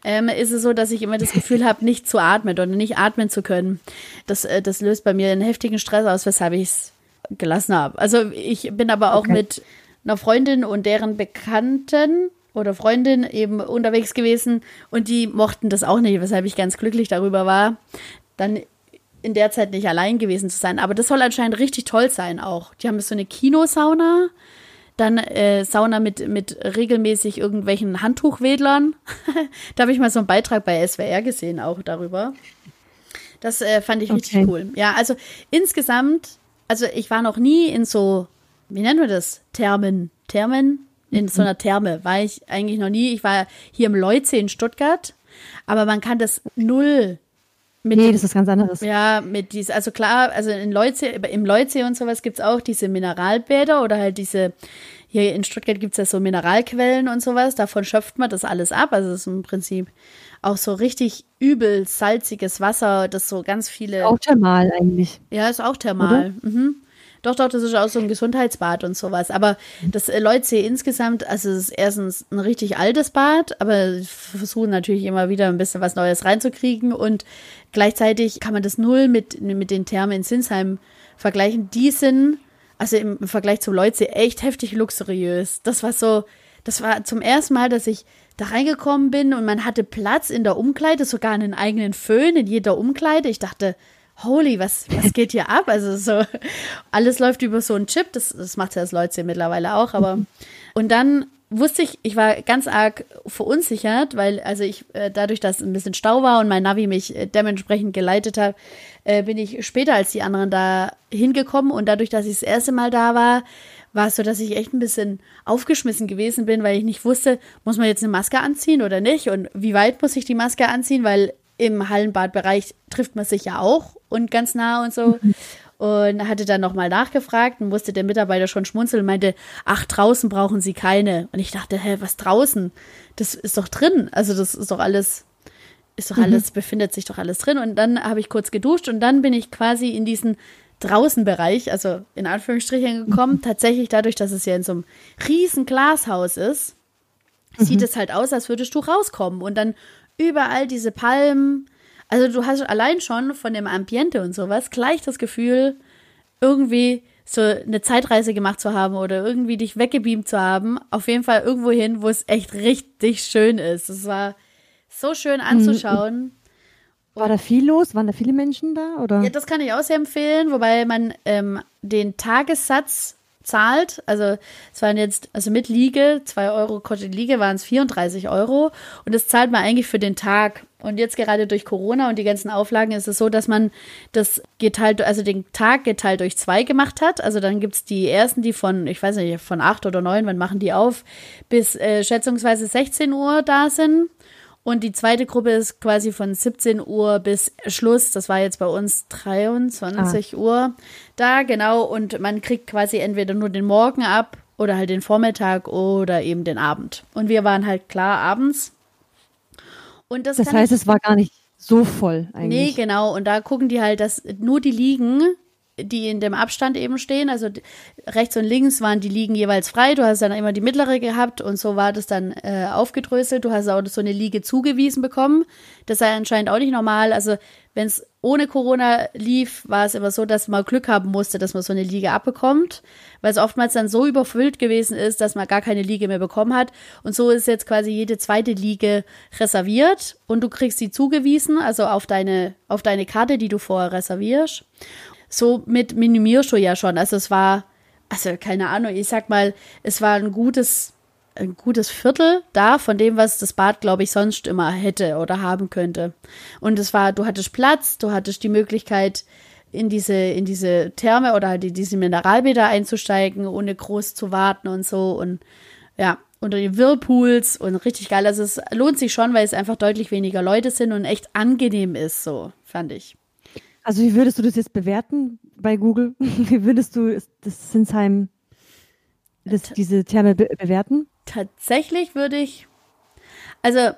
Ähm, ist es so, dass ich immer das Gefühl habe, nicht zu atmen oder nicht atmen zu können. Das, äh, das löst bei mir einen heftigen Stress aus, weshalb ich es gelassen habe. Also ich bin aber auch okay. mit einer Freundin und deren Bekannten oder Freundin eben unterwegs gewesen und die mochten das auch nicht, weshalb ich ganz glücklich darüber war, dann in der Zeit nicht allein gewesen zu sein. Aber das soll anscheinend richtig toll sein auch. Die haben so eine Kinosauna, dann äh, Sauna mit, mit regelmäßig irgendwelchen Handtuchwedlern. [laughs] da habe ich mal so einen Beitrag bei SWR gesehen, auch darüber. Das äh, fand ich richtig okay. cool. Ja, also insgesamt, also ich war noch nie in so wie nennen wir das? Thermen. Thermen? In so einer Therme war ich eigentlich noch nie. Ich war hier im Leutsee in Stuttgart, aber man kann das null mit nee, das ist ganz anderes. Ja, mit dies, also klar, also in Leutsee, im Leutsee und sowas gibt es auch diese Mineralbäder oder halt diese, hier in Stuttgart gibt es ja so Mineralquellen und sowas, davon schöpft man das alles ab. Also es ist im Prinzip auch so richtig übel salziges Wasser, das so ganz viele. Auch thermal eigentlich. Ja, ist auch thermal. Mhm. Doch, doch, das ist auch so ein Gesundheitsbad und sowas. Aber das äh, Leutsee insgesamt, also es ist erstens ein richtig altes Bad, aber versuchen natürlich immer wieder ein bisschen was Neues reinzukriegen und gleichzeitig kann man das null mit, mit den Thermen in Sinsheim vergleichen. Die sind, also im Vergleich zum Leutsee, echt heftig luxuriös. Das war so, das war zum ersten Mal, dass ich da reingekommen bin und man hatte Platz in der Umkleide, sogar einen eigenen Föhn in jeder Umkleide. Ich dachte, holy, was, was geht hier ab? Also so, alles läuft über so einen Chip, das, das macht ja das Leute mittlerweile auch, aber und dann wusste ich, ich war ganz arg verunsichert, weil also ich äh, dadurch, dass ein bisschen Stau war und mein Navi mich äh, dementsprechend geleitet hat, äh, bin ich später als die anderen da hingekommen und dadurch, dass ich das erste Mal da war, war es so, dass ich echt ein bisschen aufgeschmissen gewesen bin, weil ich nicht wusste, muss man jetzt eine Maske anziehen oder nicht und wie weit muss ich die Maske anziehen, weil im Hallenbadbereich trifft man sich ja auch und ganz nah und so. Und hatte dann nochmal nachgefragt und musste der Mitarbeiter schon schmunzeln und meinte, ach, draußen brauchen Sie keine. Und ich dachte, hä, was draußen? Das ist doch drin. Also das ist doch alles ist doch alles, mhm. befindet sich doch alles drin. Und dann habe ich kurz geduscht und dann bin ich quasi in diesen Draußenbereich, also in Anführungsstrichen gekommen. Mhm. Tatsächlich dadurch, dass es ja in so einem riesen Glashaus ist, mhm. sieht es halt aus, als würdest du rauskommen. Und dann überall diese Palmen. Also du hast allein schon von dem Ambiente und sowas gleich das Gefühl, irgendwie so eine Zeitreise gemacht zu haben oder irgendwie dich weggebeamt zu haben. Auf jeden Fall irgendwo hin, wo es echt richtig schön ist. Es war so schön mhm. anzuschauen. War da viel los? Waren da viele Menschen da? Oder? Ja, das kann ich auch sehr empfehlen, wobei man ähm, den Tagessatz zahlt. Also es waren jetzt, also mit Liege, 2 Euro kostet Liege, waren es 34 Euro. Und das zahlt man eigentlich für den Tag. Und jetzt gerade durch Corona und die ganzen Auflagen ist es so, dass man das geteilt, also den Tag geteilt durch zwei gemacht hat. Also dann gibt es die ersten, die von, ich weiß nicht, von 8 oder 9, wann machen die auf, bis äh, schätzungsweise 16 Uhr da sind. Und die zweite Gruppe ist quasi von 17 Uhr bis Schluss. Das war jetzt bei uns 23 ah. Uhr da, genau. Und man kriegt quasi entweder nur den Morgen ab oder halt den Vormittag oder eben den Abend. Und wir waren halt klar abends. Und das, das heißt, es war gar nicht so voll eigentlich. Nee, genau. Und da gucken die halt, dass nur die Liegen die in dem Abstand eben stehen. Also rechts und links waren die Liegen jeweils frei. Du hast dann immer die mittlere gehabt und so war das dann äh, aufgedröselt. Du hast auch so eine Liege zugewiesen bekommen. Das sei anscheinend auch nicht normal. Also wenn es ohne Corona lief, war es immer so, dass man Glück haben musste, dass man so eine Liege abbekommt, weil es oftmals dann so überfüllt gewesen ist, dass man gar keine Liege mehr bekommen hat. Und so ist jetzt quasi jede zweite Liege reserviert und du kriegst sie zugewiesen, also auf deine, auf deine Karte, die du vorher reservierst somit minimierst du ja schon. Also es war, also keine Ahnung, ich sag mal, es war ein gutes, ein gutes Viertel da von dem, was das Bad, glaube ich, sonst immer hätte oder haben könnte. Und es war, du hattest Platz, du hattest die Möglichkeit, in diese, in diese Therme oder halt in diese Mineralbäder einzusteigen, ohne groß zu warten und so. Und ja, unter den Whirlpools und richtig geil. Also es lohnt sich schon, weil es einfach deutlich weniger Leute sind und echt angenehm ist, so, fand ich. Also wie würdest du das jetzt bewerten bei Google? [laughs] Wie würdest du das Sinsheim, das, diese Therme be bewerten? Tatsächlich würde ich, also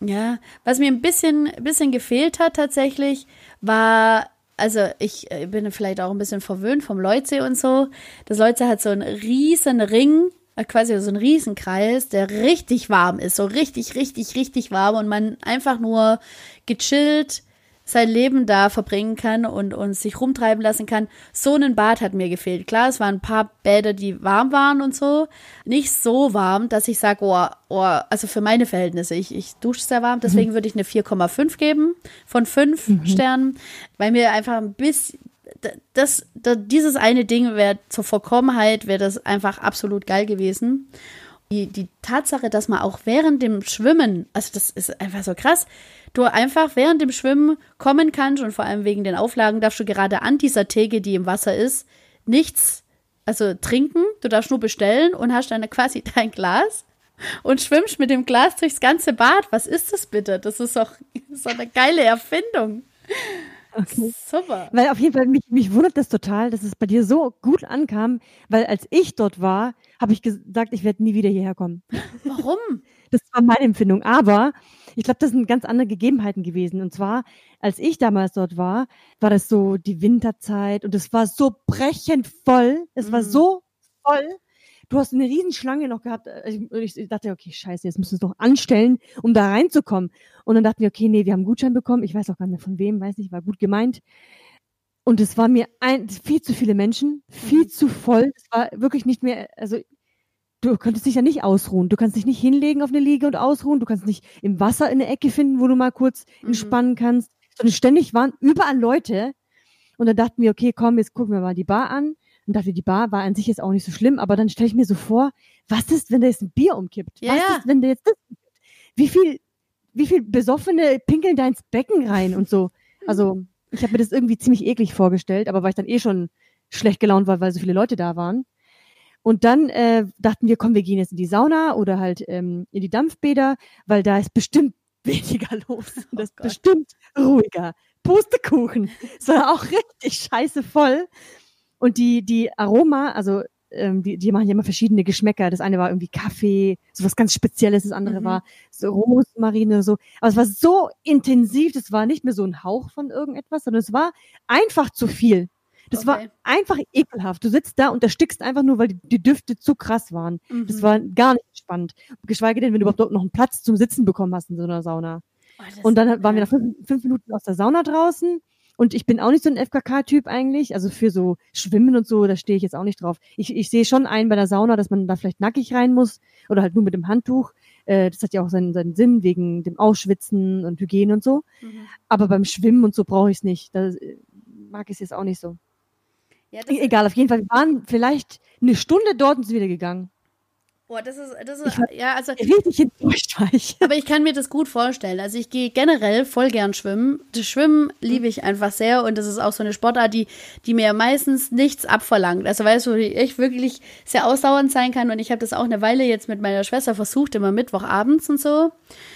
ja, was mir ein bisschen, bisschen gefehlt hat tatsächlich, war, also ich äh, bin vielleicht auch ein bisschen verwöhnt vom Leutsee und so. Das Leutsee hat so einen riesen Ring, äh, quasi so einen Riesenkreis, der richtig warm ist, so richtig, richtig, richtig warm und man einfach nur gechillt sein Leben da verbringen kann und, und sich rumtreiben lassen kann. So ein Bad hat mir gefehlt. Klar, es waren ein paar Bäder, die warm waren und so. Nicht so warm, dass ich sage, oh, oh, also für meine Verhältnisse, ich, ich dusche sehr warm, deswegen mhm. würde ich eine 4,5 geben von 5 mhm. Sternen, weil mir einfach ein bisschen, das, das, dieses eine Ding wäre zur Vollkommenheit, wäre das einfach absolut geil gewesen. Die, die Tatsache, dass man auch während dem Schwimmen, also das ist einfach so krass, du einfach während dem Schwimmen kommen kannst und vor allem wegen den Auflagen darfst du gerade an dieser Theke, die im Wasser ist, nichts, also trinken, du darfst nur bestellen und hast dann quasi [laughs] dein Glas und schwimmst mit dem Glas durchs ganze Bad. Was ist das bitte? Das ist doch so eine geile Erfindung. Okay. Super. Weil auf jeden Fall, mich, mich wundert das total, dass es bei dir so gut ankam, weil als ich dort war, habe ich gesagt, ich werde nie wieder hierher kommen. Warum? Das war meine Empfindung. Aber ich glaube, das sind ganz andere Gegebenheiten gewesen. Und zwar, als ich damals dort war, war das so die Winterzeit und es war so brechend voll. Es mhm. war so voll. Du hast eine Riesenschlange noch gehabt. Ich, ich dachte, okay, scheiße, jetzt müssen wir es doch anstellen, um da reinzukommen. Und dann dachten wir, okay, nee, wir haben einen Gutschein bekommen. Ich weiß auch gar nicht mehr von wem, weiß nicht, war gut gemeint. Und es war mir ein, viel zu viele Menschen, viel mhm. zu voll. Es war wirklich nicht mehr, also du könntest dich ja nicht ausruhen. Du kannst dich nicht hinlegen auf eine Liege und ausruhen. Du kannst nicht im Wasser in eine Ecke finden, wo du mal kurz mhm. entspannen kannst. Sondern ständig waren überall Leute. Und dann dachten wir, okay, komm, jetzt gucken wir mal die Bar an. Und dachte, die Bar war an sich jetzt auch nicht so schlimm, aber dann stelle ich mir so vor, was ist, wenn da jetzt ein Bier umkippt? Ja, was ja. ist, wenn da jetzt das Wie viel, wie viel Besoffene pinkeln da ins Becken rein und so? Also, ich habe mir das irgendwie ziemlich eklig vorgestellt, aber weil ich dann eh schon schlecht gelaunt war, weil so viele Leute da waren. Und dann äh, dachten wir, komm, wir gehen jetzt in die Sauna oder halt ähm, in die Dampfbäder, weil da ist bestimmt [laughs] weniger los. Und das oh ist bestimmt ruhiger. Pustekuchen. [laughs] Es war auch richtig scheiße voll. Und die, die Aroma, also ähm, die, die machen ja immer verschiedene Geschmäcker. Das eine war irgendwie Kaffee, so was ganz Spezielles, das andere mhm. war so Rosmarine, so. Aber es war so intensiv, das war nicht mehr so ein Hauch von irgendetwas, sondern es war einfach zu viel. Das okay. war einfach ekelhaft. Du sitzt da und erstickst einfach nur, weil die, die Düfte zu krass waren. Mhm. Das war gar nicht spannend. Geschweige denn, wenn du überhaupt noch einen Platz zum Sitzen bekommen hast in so einer Sauna. Oh, und dann waren wir nach fünf, fünf Minuten aus der Sauna draußen und ich bin auch nicht so ein FKK-Typ eigentlich. Also für so Schwimmen und so, da stehe ich jetzt auch nicht drauf. Ich, ich sehe schon ein bei der Sauna, dass man da vielleicht nackig rein muss oder halt nur mit dem Handtuch. Äh, das hat ja auch seinen, seinen Sinn wegen dem Ausschwitzen und Hygiene und so. Mhm. Aber beim Schwimmen und so brauche ich es nicht. Da äh, mag ich es jetzt auch nicht so. Ja, Egal, auf jeden Fall. Wir waren vielleicht eine Stunde dort und sind wieder gegangen. Boah, das ist, das ist, ja, also. [laughs] Richtig enttäuscht war ich. Aber ich kann mir das gut vorstellen. Also ich gehe generell voll gern schwimmen. Das Schwimmen liebe ich einfach sehr und das ist auch so eine Sportart, die, die mir meistens nichts abverlangt. Also weißt du, ich wirklich sehr ausdauernd sein kann und ich habe das auch eine Weile jetzt mit meiner Schwester versucht, immer Mittwochabends und so.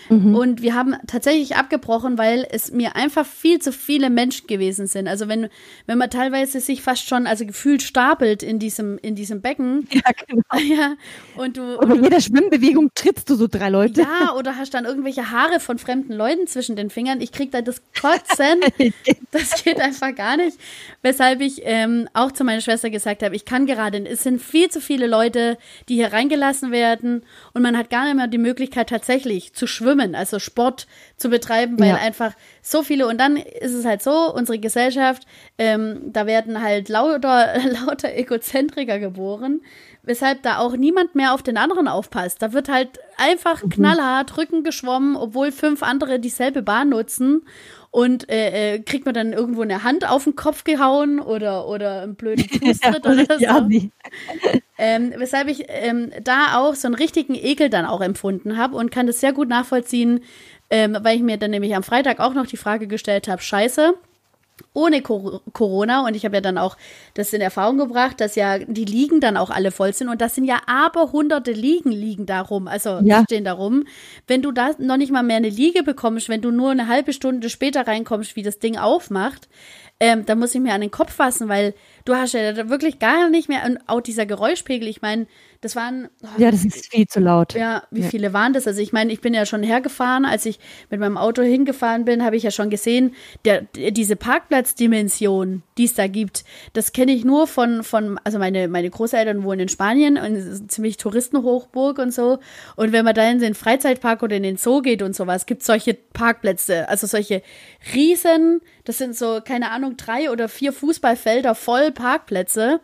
Mhm. Und wir haben tatsächlich abgebrochen, weil es mir einfach viel zu viele Menschen gewesen sind. Also wenn, wenn man teilweise sich fast schon, also gefühlt stapelt in diesem, in diesem Becken. [laughs] Ja, genau. [laughs] Ja, und du, bei jeder Schwimmbewegung trittst du so drei Leute. Ja, oder hast dann irgendwelche Haare von fremden Leuten zwischen den Fingern. Ich krieg da das Kotzen. [laughs] das geht einfach gar nicht. Weshalb ich ähm, auch zu meiner Schwester gesagt habe, ich kann gerade, es sind viel zu viele Leute, die hier reingelassen werden und man hat gar nicht mehr die Möglichkeit tatsächlich zu schwimmen, also Sport zu betreiben, weil ja. einfach so viele und dann ist es halt so, unsere Gesellschaft, ähm, da werden halt lauter, [laughs] lauter Egozentriker geboren, weshalb da auch niemand mehr auf den anderen aufpasst. Da wird halt einfach mhm. knallhart Rücken geschwommen, obwohl fünf andere dieselbe Bahn nutzen und äh, äh, kriegt man dann irgendwo eine Hand auf den Kopf gehauen oder, oder einen blöden [laughs] Fußtritt oder so. Ja, ähm, weshalb ich ähm, da auch so einen richtigen Ekel dann auch empfunden habe und kann das sehr gut nachvollziehen, ähm, weil ich mir dann nämlich am Freitag auch noch die Frage gestellt habe, scheiße, ohne Corona und ich habe ja dann auch das in Erfahrung gebracht, dass ja die Liegen dann auch alle voll sind und das sind ja aber hunderte Liegen liegen darum, also ja. stehen darum. Wenn du da noch nicht mal mehr eine Liege bekommst, wenn du nur eine halbe Stunde später reinkommst, wie das Ding aufmacht, ähm, da muss ich mir an den Kopf fassen, weil du hast ja wirklich gar nicht mehr, und auch dieser Geräuschpegel, ich meine, das waren. Oh, ja, das ist viel zu laut. Ja, wie ja. viele waren das? Also ich meine, ich bin ja schon hergefahren, als ich mit meinem Auto hingefahren bin, habe ich ja schon gesehen, der, diese Parkplatzdimension, die es da gibt, das kenne ich nur von, von, also meine, meine Großeltern wohnen in Spanien und ziemlich Touristenhochburg und so. Und wenn man da in den Freizeitpark oder in den Zoo geht und sowas, gibt es solche Parkplätze, also solche riesen, das sind so, keine Ahnung, drei oder vier Fußballfelder voll Parkplätze.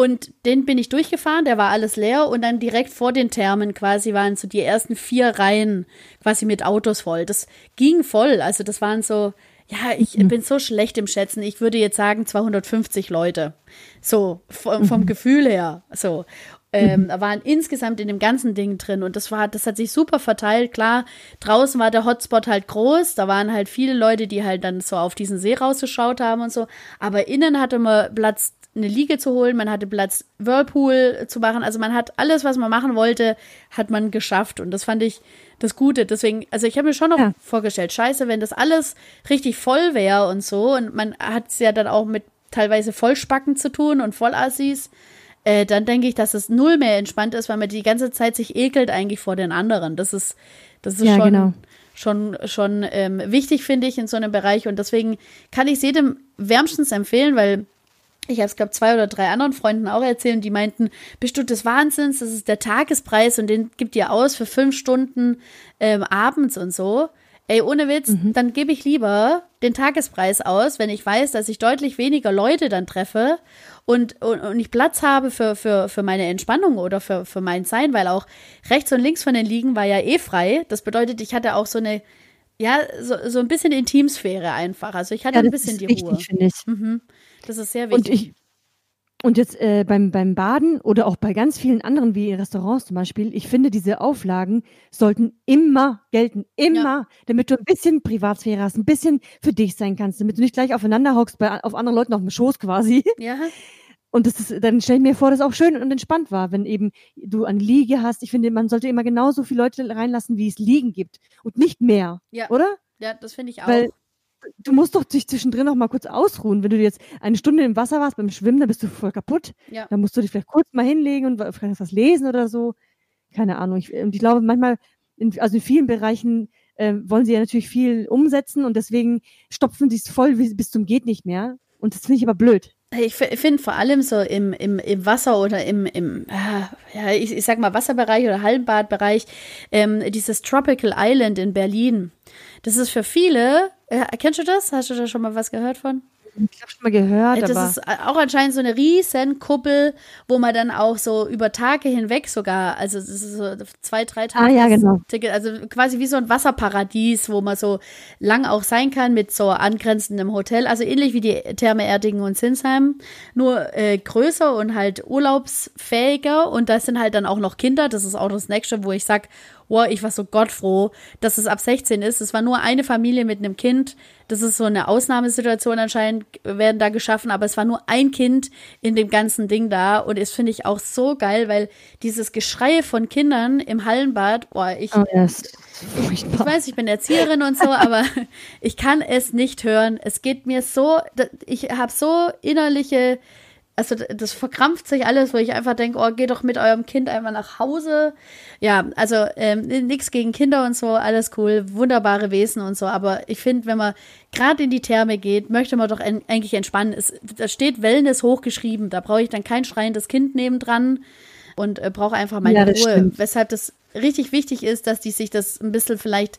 Und den bin ich durchgefahren, der war alles leer und dann direkt vor den Thermen quasi waren so die ersten vier Reihen quasi mit Autos voll. Das ging voll. Also das waren so, ja, ich mhm. bin so schlecht im Schätzen. Ich würde jetzt sagen 250 Leute. So vom, vom mhm. Gefühl her. So. Ähm, mhm. waren insgesamt in dem ganzen Ding drin und das war, das hat sich super verteilt. Klar, draußen war der Hotspot halt groß, da waren halt viele Leute, die halt dann so auf diesen See rausgeschaut haben und so. Aber innen hatte man Platz eine Liege zu holen, man hatte Platz, Whirlpool zu machen. Also man hat alles, was man machen wollte, hat man geschafft. Und das fand ich das Gute. Deswegen, also ich habe mir schon noch ja. vorgestellt, scheiße, wenn das alles richtig voll wäre und so. Und man hat es ja dann auch mit teilweise Vollspacken zu tun und Vollassis. Äh, dann denke ich, dass es null mehr entspannt ist, weil man die ganze Zeit sich ekelt eigentlich vor den anderen. Das ist, das ist ja, schon, genau. schon, schon ähm, wichtig, finde ich, in so einem Bereich. Und deswegen kann ich es jedem wärmstens empfehlen, weil ich habe es, glaube zwei oder drei anderen Freunden auch erzählt, die meinten, bist du des Wahnsinns, das ist der Tagespreis und den gibt ihr aus für fünf Stunden ähm, abends und so. Ey, ohne Witz, mhm. dann gebe ich lieber den Tagespreis aus, wenn ich weiß, dass ich deutlich weniger Leute dann treffe und, und, und ich Platz habe für, für, für meine Entspannung oder für, für mein Sein, weil auch rechts und links von den Liegen war ja eh frei. Das bedeutet, ich hatte auch so eine, ja, so, so ein bisschen Intimsphäre einfach. Also ich hatte ja, ein bisschen die wichtig, Ruhe. Ich. Mhm. Das ist sehr wichtig. Und, ich, und jetzt äh, beim, beim Baden oder auch bei ganz vielen anderen, wie Restaurants zum Beispiel, ich finde, diese Auflagen sollten immer gelten. Immer. Ja. Damit du ein bisschen Privatsphäre hast, ein bisschen für dich sein kannst, damit du nicht gleich aufeinander hockst, bei, auf anderen Leuten auf dem Schoß quasi. Ja. Und das ist, dann stell ich mir vor, dass es auch schön und entspannt war, wenn eben du eine Liege hast. Ich finde, man sollte immer genauso viele Leute reinlassen, wie es Liegen gibt. Und nicht mehr. Ja. Oder? Ja, das finde ich auch. Weil du musst doch dich zwischendrin noch mal kurz ausruhen. Wenn du jetzt eine Stunde im Wasser warst beim Schwimmen, dann bist du voll kaputt. Ja. Dann musst du dich vielleicht kurz mal hinlegen und vielleicht was lesen oder so. Keine Ahnung. Ich, und ich glaube, manchmal, in, also in vielen Bereichen äh, wollen sie ja natürlich viel umsetzen und deswegen stopfen sie es voll bis zum geht nicht mehr. Und das finde ich aber blöd. Ich finde vor allem so im, im, im Wasser oder im, im äh, ja, ich, ich sag mal Wasserbereich oder Hallenbadbereich, ähm, dieses Tropical Island in Berlin. Das ist für viele, äh, kennst du das? Hast du da schon mal was gehört von? Ich habe schon mal gehört. Das aber ist auch anscheinend so eine riesen Kuppel, wo man dann auch so über Tage hinweg sogar, also das ist so zwei, drei Tage. Ah, ja, genau. Ticket, also quasi wie so ein Wasserparadies, wo man so lang auch sein kann mit so angrenzendem Hotel. Also ähnlich wie die Therme Erdingen und Sinsheim, nur äh, größer und halt urlaubsfähiger. Und da sind halt dann auch noch Kinder. Das ist auch das nächste, wo ich sag, oh, ich war so gottfroh, dass es ab 16 ist. Es war nur eine Familie mit einem Kind. Das ist so eine Ausnahmesituation anscheinend, werden da geschaffen, aber es war nur ein Kind in dem ganzen Ding da. Und das finde ich auch so geil, weil dieses Geschrei von Kindern im Hallenbad, boah, ich, oh, yes. ich, ich weiß, ich bin Erzieherin und so, [laughs] aber ich kann es nicht hören. Es geht mir so, ich habe so innerliche also das verkrampft sich alles, wo ich einfach denke, oh, geht doch mit eurem Kind einfach nach Hause. Ja, also ähm, nichts gegen Kinder und so, alles cool, wunderbare Wesen und so. Aber ich finde, wenn man gerade in die Therme geht, möchte man doch en eigentlich entspannen. Es, da steht Wellness hochgeschrieben, da brauche ich dann kein schreiendes Kind nebendran und äh, brauche einfach meine ja, Ruhe. Stimmt. Weshalb das richtig wichtig ist, dass die sich das ein bisschen vielleicht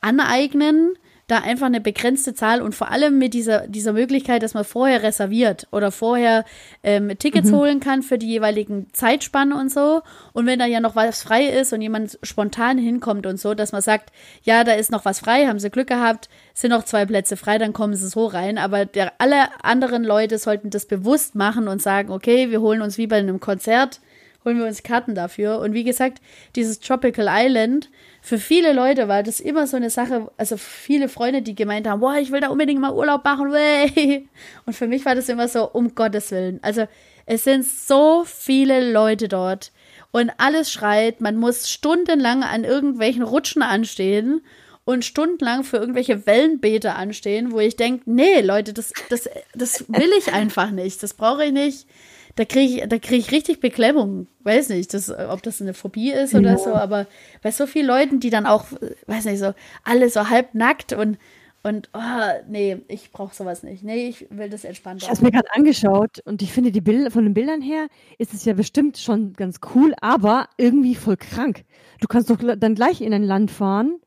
aneignen da einfach eine begrenzte Zahl und vor allem mit dieser, dieser Möglichkeit, dass man vorher reserviert oder vorher ähm, Tickets mhm. holen kann für die jeweiligen Zeitspannen und so. Und wenn da ja noch was frei ist und jemand spontan hinkommt und so, dass man sagt, ja, da ist noch was frei, haben sie Glück gehabt, sind noch zwei Plätze frei, dann kommen sie so rein. Aber der, alle anderen Leute sollten das bewusst machen und sagen, okay, wir holen uns wie bei einem Konzert, holen wir uns Karten dafür. Und wie gesagt, dieses Tropical Island, für viele Leute war das immer so eine Sache, also viele Freunde, die gemeint haben, boah, ich will da unbedingt mal Urlaub machen, wey. [laughs] Und für mich war das immer so, um Gottes Willen. Also es sind so viele Leute dort und alles schreit, man muss stundenlang an irgendwelchen Rutschen anstehen und stundenlang für irgendwelche Wellenbeete anstehen, wo ich denke, nee, Leute, das, das, das will ich einfach nicht, das brauche ich nicht da kriege ich, da krieg ich richtig Beklemmung. Weiß nicht, das, ob das eine Phobie ist oder ja. so, aber bei so vielen Leuten, die dann auch, weiß nicht, so alle so halb nackt und und oh, nee, ich brauche sowas nicht. Nee, ich will das entspannt. Ich habe es mir gerade angeschaut und ich finde, die Bilder, von den Bildern her ist es ja bestimmt schon ganz cool, aber irgendwie voll krank. Du kannst doch dann gleich in ein Land fahren,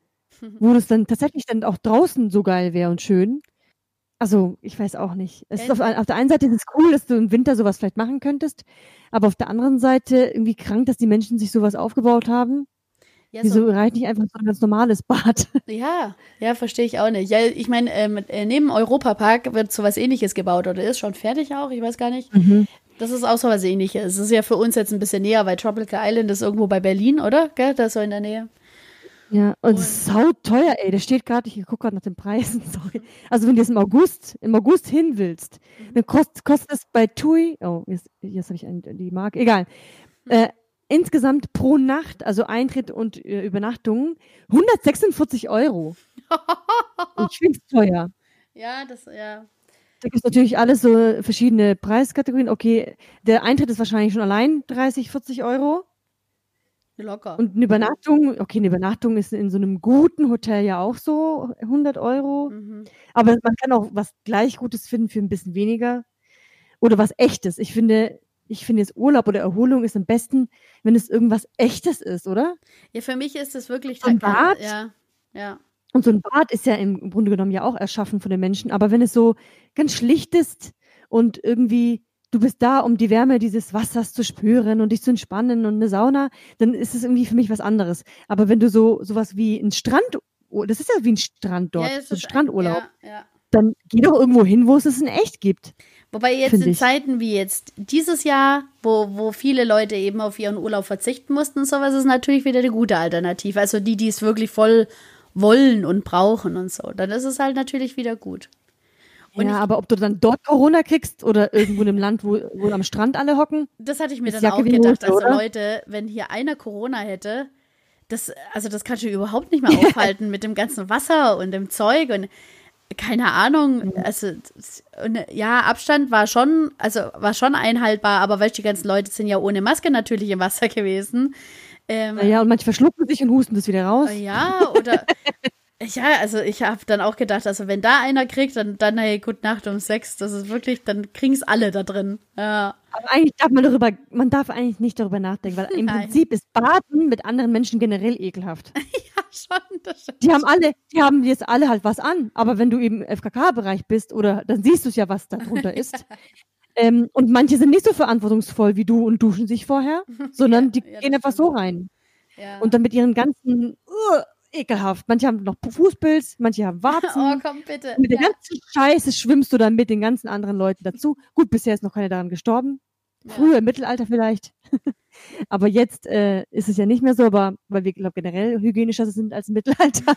wo das dann tatsächlich dann auch draußen so geil wäre und schön. Also, ich weiß auch nicht. Es ist auf, auf, der einen Seite ist es cool, dass du im Winter sowas vielleicht machen könntest, aber auf der anderen Seite irgendwie krank, dass die Menschen sich sowas aufgebaut haben. Ja, Wieso so, reicht nicht einfach so ein ganz normales Bad? [laughs] Ja, ja, verstehe ich auch nicht. Ja, ich meine, ähm, äh, neben Europapark wird sowas ähnliches gebaut oder ist schon fertig auch, ich weiß gar nicht. Mhm. Das ist auch sowas ähnliches. Es ist ja für uns jetzt ein bisschen näher, weil Tropical Island ist irgendwo bei Berlin, oder? Gell? Da so in der Nähe. Ja, und, und sau teuer, ey. Das steht gerade, ich gucke gerade nach den Preisen, [laughs] sorry. Also wenn du jetzt im August, im August hin willst, mhm. dann kost, kostet es bei TUI, oh, jetzt, jetzt habe ich ein, die Marke, egal. Mhm. Äh, insgesamt pro Nacht, also Eintritt und äh, Übernachtung, 146 Euro. ich finde es teuer. Ja, das, ja. Da gibt es natürlich alles so verschiedene Preiskategorien. Okay, der Eintritt ist wahrscheinlich schon allein 30, 40 Euro. Locker. Und eine Übernachtung, okay, eine Übernachtung ist in so einem guten Hotel ja auch so 100 Euro. Mhm. Aber man kann auch was gleich Gutes finden für ein bisschen weniger. Oder was Echtes. Ich finde, ich finde jetzt Urlaub oder Erholung ist am besten, wenn es irgendwas Echtes ist, oder? Ja, für mich ist es wirklich so ein Bad. Ja, ja. Und so ein Bad ist ja im Grunde genommen ja auch erschaffen von den Menschen. Aber wenn es so ganz schlicht ist und irgendwie du bist da, um die Wärme dieses Wassers zu spüren und dich zu entspannen und eine Sauna, dann ist es irgendwie für mich was anderes. Aber wenn du so sowas wie ein Strand, das ist ja wie ein Strand dort, ja, so ein Strandurlaub, ja, ja. dann geh doch irgendwo hin, wo es es in echt gibt. Wobei jetzt in ich. Zeiten wie jetzt dieses Jahr, wo, wo viele Leute eben auf ihren Urlaub verzichten mussten, sowas ist natürlich wieder eine gute Alternative. Also die, die es wirklich voll wollen und brauchen und so. Dann ist es halt natürlich wieder gut. Und ja, aber ob du dann dort Corona kriegst oder irgendwo in einem Land, wo, wo am Strand alle hocken? Das hatte ich mir dann Jacke auch gedacht. Hose, also Leute, wenn hier einer Corona hätte, das, also das kannst du überhaupt nicht mehr [laughs] aufhalten mit dem ganzen Wasser und dem Zeug. Und keine Ahnung, Mhm. also ja, Abstand war schon, also war schon einhaltbar, aber weißt du, die ganzen Leute sind ja ohne Maske natürlich im Wasser [laughs] gewesen. Ähm, Ja, und manche verschlucken sich und husten das wieder raus. ja, oder [laughs] ja, also ich habe dann auch gedacht, also wenn da einer kriegt, dann, dann hey, gute Nacht um sechs, das ist wirklich, dann kriegen es alle da drin. Ja. Aber eigentlich darf man darüber, man darf eigentlich nicht darüber nachdenken, weil im Nein. Prinzip ist Baden mit anderen Menschen generell ekelhaft. [laughs] ja, schon, das stimmt. Die haben alle, die haben jetzt alle halt was an, aber wenn du im FKK-Bereich bist oder dann siehst du es ja, was da drunter [laughs] ist. Ähm, und manche sind nicht so verantwortungsvoll wie du und duschen sich vorher, [laughs] sondern die Ja, ja, gehen einfach so rein. Ja. Und dann mit ihren ganzen uh, ekelhaft. Manche haben noch Fußpilz, manche haben Warzen. [laughs] oh, komm bitte. mit der ja. ganzen Scheiße schwimmst du dann mit den ganzen anderen Leuten dazu. Gut, bisher ist noch keiner daran gestorben. Ja. Früher im Mittelalter vielleicht. [laughs] aber jetzt äh, ist es ja nicht mehr so, aber weil wir, glaube generell hygienischer sind als im Mittelalter. [laughs]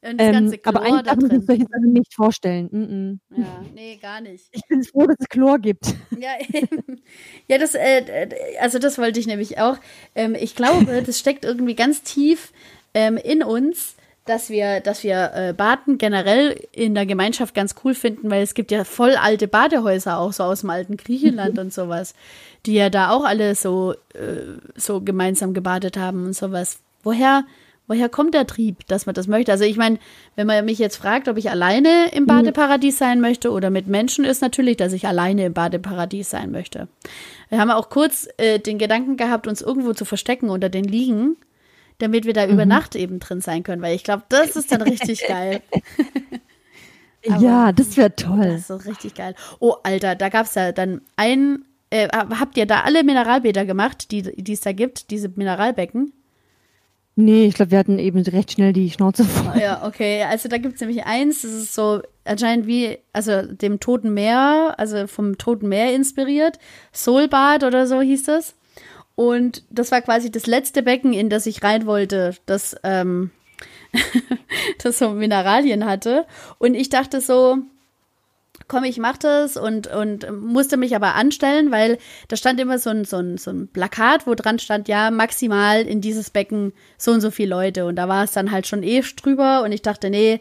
Und das Ähm, ganze aber Chlor eigentlich da darf man sich solche Sachen nicht vorstellen. Mm -mm. Ja, nee, gar nicht. Ich bin froh, dass es Chlor gibt. Ja, eben. ja, das, äh, also das wollte ich nämlich auch. Ähm, ich glaube, das steckt irgendwie ganz tief ähm, in uns, dass wir, dass wir äh, Baden generell in der Gemeinschaft ganz cool finden, weil es gibt ja voll alte Badehäuser auch so aus dem alten Griechenland [laughs] und sowas, die ja da auch alle so, äh, so gemeinsam gebadet haben und sowas. Woher, woher kommt der Trieb, dass man das möchte? Also ich meine, wenn man mich jetzt fragt, ob ich alleine im Badeparadies sein möchte oder mit Menschen, ist natürlich, dass ich alleine im Badeparadies sein möchte. Wir haben auch kurz äh, den Gedanken gehabt, uns irgendwo zu verstecken unter den Liegen, damit wir da über Nacht eben drin sein können, weil ich glaube, das ist dann richtig geil. [laughs] [laughs] Aber- ja, das wäre toll. Das ist so richtig geil. Oh, Alter, da gab es ja dann ein. Äh, habt ihr da alle Mineralbäder gemacht, die die es da gibt, diese Mineralbecken? Nee, ich glaube, wir hatten eben recht schnell die Schnauze voll. Ja, okay. Also da gibt es nämlich eins, das ist so anscheinend wie, also dem Toten Meer, also vom Toten Meer inspiriert. Soulbad oder so hieß das. Und das war quasi das letzte Becken, in das ich rein wollte, das, ähm, [laughs] das so Mineralien hatte. Und ich dachte so, komm, ich mach das und, und musste mich aber anstellen, weil da stand immer so ein, so, ein, so ein Plakat, wo dran stand, ja, maximal in dieses Becken so und so viele Leute. Und da war es dann halt schon eh drüber und ich dachte, nee,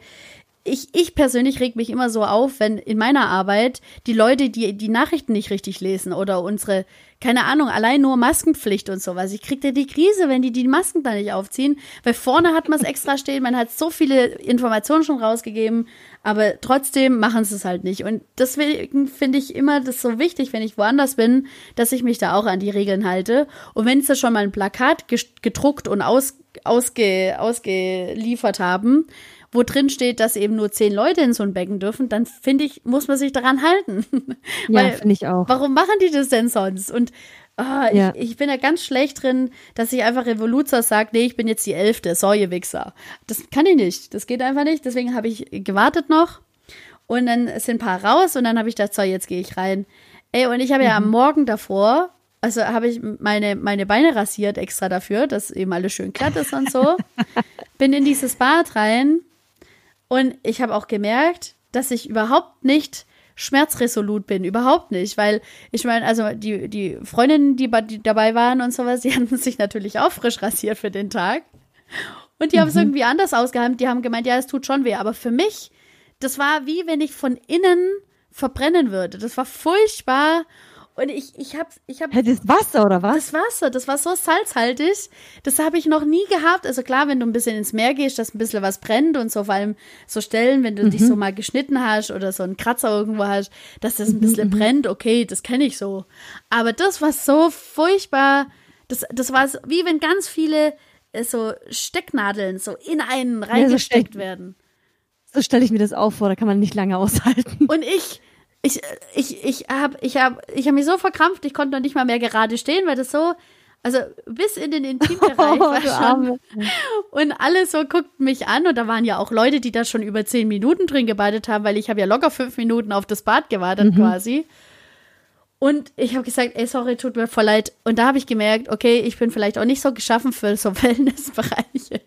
ich, ich persönlich reg mich immer so auf, wenn in meiner Arbeit die Leute, die die Nachrichten nicht richtig lesen oder unsere, keine Ahnung, allein nur Maskenpflicht und sowas. Ich krieg da die Krise, wenn die die Masken da nicht aufziehen, weil vorne hat man es extra [laughs] stehen, man hat so viele Informationen schon rausgegeben, aber trotzdem machen sie es halt nicht. Und deswegen finde ich immer das so wichtig, wenn ich woanders bin, dass ich mich da auch an die Regeln halte. Und wenn sie schon mal ein Plakat gedruckt und aus, ausge, ausgeliefert haben, wo drin steht, dass eben nur zehn Leute in so ein Becken dürfen, dann finde ich, muss man sich daran halten. [laughs] Ja, finde ich auch. warum machen die das denn sonst? Und ah, Ja. ich, ich bin da ganz schlecht drin, dass ich einfach Revoluzer sagt, nee, ich bin jetzt die Elfte, so ihr Wichser. Das kann ich nicht. Das geht einfach nicht. Deswegen habe ich gewartet noch. Und dann sind ein paar raus und dann habe ich gedacht, so, jetzt gehe ich rein. Ey, und ich habe ja am Morgen davor, also habe ich meine, meine Beine rasiert extra dafür, dass eben alles schön glatt ist und so. [laughs] Bin in dieses Bad rein und ich habe auch gemerkt, dass ich überhaupt nicht schmerzresolut bin, überhaupt nicht, weil ich meine, also die, die Freundinnen, die, die dabei waren und sowas, [laughs] die hatten sich natürlich auch frisch rasiert für den Tag. Und die haben es irgendwie anders ausgehandelt. Die haben gemeint, ja, es tut schon weh. Aber für mich, das war wie wenn ich von innen verbrennen würde. Das war furchtbar. Und ich, ich hab, ich hab das Wasser oder was? das Wasser, das war so salzhaltig. Das habe ich noch nie gehabt. Also klar, wenn du ein bisschen ins Meer gehst, dass ein bisschen was brennt und so vor allem so Stellen, wenn du dich so mal geschnitten hast oder so einen Kratzer irgendwo hast, dass das ein bisschen brennt, okay, das kenne ich so. Aber das war so furchtbar. Das, das war so, wie wenn ganz viele äh, so Stecknadeln so in einen reingesteckt Steck- werden. So stelle ich mir das auch vor, da kann man nicht lange aushalten. Und ich, ich, ich, ich habe ich hab, ich hab mich so verkrampft, ich konnte noch nicht mal mehr gerade stehen, weil das so, also bis in den Intimbereich [laughs] war Oh, du schon. Arme. Und alle so guckten mich an und da waren ja auch Leute, die da schon über zehn Minuten drin gebadet haben, weil ich habe ja locker fünf Minuten auf das Bad gewartet quasi. Und ich habe gesagt, ey, sorry, tut mir voll leid. Und da habe ich gemerkt, okay, ich bin vielleicht auch nicht so geschaffen für so [laughs] Wellnessbereiche.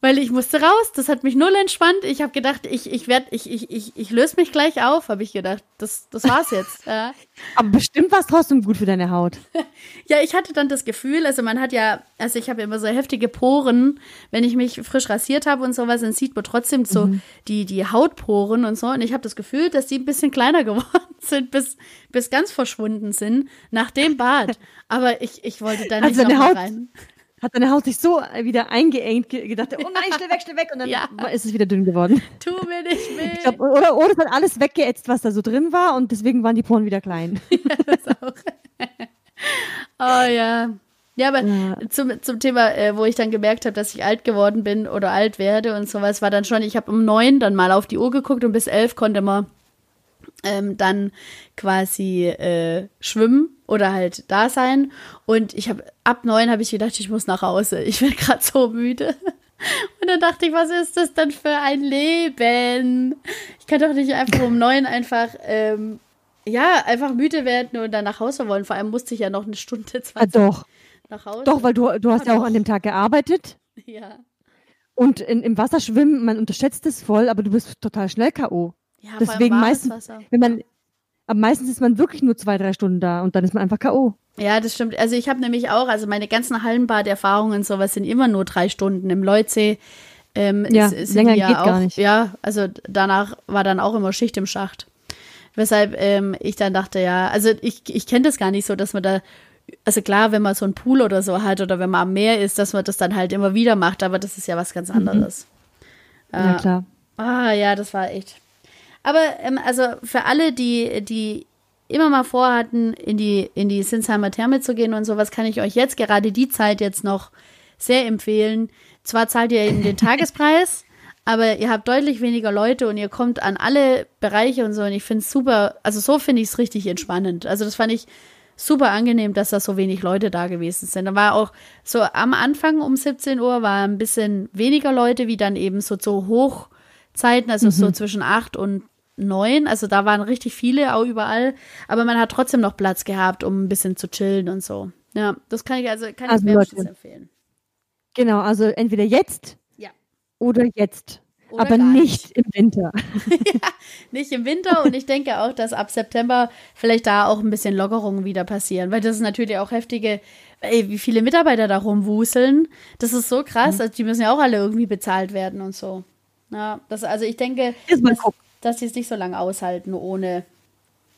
Weil ich musste raus. Das hat mich null entspannt. Ich habe gedacht, ich, ich werde, ich, ich, ich, ich löse mich gleich auf, habe ich gedacht. Das, das war's jetzt. [laughs] Ja. Aber bestimmt war es trotzdem gut für deine Haut. ja, ich hatte dann das Gefühl, also man hat ja, also ich habe immer so heftige Poren, wenn ich mich frisch rasiert habe und sowas, dann sieht man trotzdem so mhm. die, die Hautporen und so. Und ich habe das Gefühl, dass die ein bisschen kleiner [laughs] geworden sind, bis, bis ganz verschwunden sind nach dem Bad. Aber ich, ich wollte da nicht also noch Haut, rein hat deine Haut sich so wieder eingeengt, gedacht, oh nein, schnell weg, schnell weg. Und dann ja. ist es wieder dünn geworden. [laughs] Tu mir nicht weh. Glaub, oder, oder es hat alles weggeätzt, was da so drin war und deswegen waren die Poren wieder klein. [laughs] ja, das auch. [laughs] oh ja. Ja, aber ja. Zum, zum Thema, äh, wo ich dann gemerkt habe, dass ich alt geworden bin oder alt werde und sowas, war dann schon, ich habe um neun dann mal auf die Uhr geguckt und bis elf konnte man ähm, dann quasi äh, schwimmen oder halt da sein. Und ich habe ab neun habe ich gedacht, ich muss nach Hause. [laughs] Ich bin gerade so müde. Und dann dachte ich, was ist das denn für ein Leben? Ich kann doch nicht einfach um neun einfach ähm, ja einfach müde werden und dann nach Hause wollen. Vor allem musste ich ja noch eine Stunde zwei [laughs] ah, doch. nach Hause. Doch, weil du du hast ja, ja auch an dem Tag gearbeitet. Ja. Und in, im Wasser schwimmen, man unterschätzt es voll, aber du bist total schnell K.O. Ja, Deswegen meistens, wenn man, aber meistens ist man wirklich nur zwei, drei Stunden da und dann ist man einfach K.O. Ja, das stimmt. Also ich habe nämlich auch, also meine ganzen Hallenbad-Erfahrungen und sowas sind immer nur drei Stunden im Leutsee. Ähm, ja, ist, länger ja geht auch, gar nicht. Ja, also danach war dann auch immer Schicht im Schacht. Weshalb ähm, ich dann dachte, ja, also ich, ich kenne das gar nicht so, dass man da, also klar, wenn man so einen Pool oder so hat oder wenn man am Meer ist, dass man das dann halt immer wieder macht, aber das ist ja was ganz mhm. anderes. Mhm. Ja, klar. Ah, ja, das war echt aber ähm, also für alle, die, die immer mal vorhatten, in die, in die Sinsheimer Therme zu gehen und sowas, kann ich euch jetzt gerade die Zeit jetzt noch sehr empfehlen. Zwar zahlt ihr eben den [laughs] Tagespreis, aber ihr habt deutlich weniger Leute und ihr kommt an alle Bereiche und so. Und ich finde es super, also so finde ich es richtig entspannend. Also das fand ich super angenehm, dass da so wenig Leute da gewesen sind. Da war auch so am Anfang um 17 Uhr war ein bisschen weniger Leute, wie dann eben so zu hoch Zeiten, also mhm. so zwischen acht und neun. Also da waren richtig viele auch überall. Aber man hat trotzdem noch Platz gehabt, um ein bisschen zu chillen und so. Ja, das kann ich also kann also ich wärmstens empfehlen. Genau, also entweder jetzt ja. oder jetzt. Oder aber nicht, nicht, im Winter. [laughs] [laughs] ja, nicht im Winter und ich denke auch, dass ab September vielleicht da auch ein bisschen Lockerungen wieder passieren, weil das ist natürlich auch heftige, ey, wie viele Mitarbeiter da rumwuseln. Das ist so krass, mhm. also die müssen ja auch alle irgendwie bezahlt werden und so. Ja, das, also ich denke, dass, dass sie es nicht so lange aushalten, ohne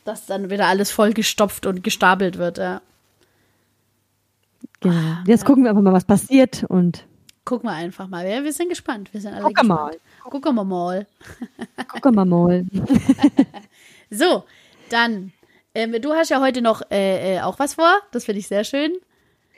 dass dann wieder alles vollgestopft und gestapelt wird. Ja. Genau. Ah, Jetzt ja. gucken wir einfach mal, was passiert und gucken wir einfach mal. Wir, wir sind gespannt. Wir sind alle Gucken gespannt. mal. Gucken wir mal. [laughs] Gucken wir mal. [laughs] so, dann. Ähm, du hast ja heute noch äh, äh, auch was vor. Das finde ich sehr schön.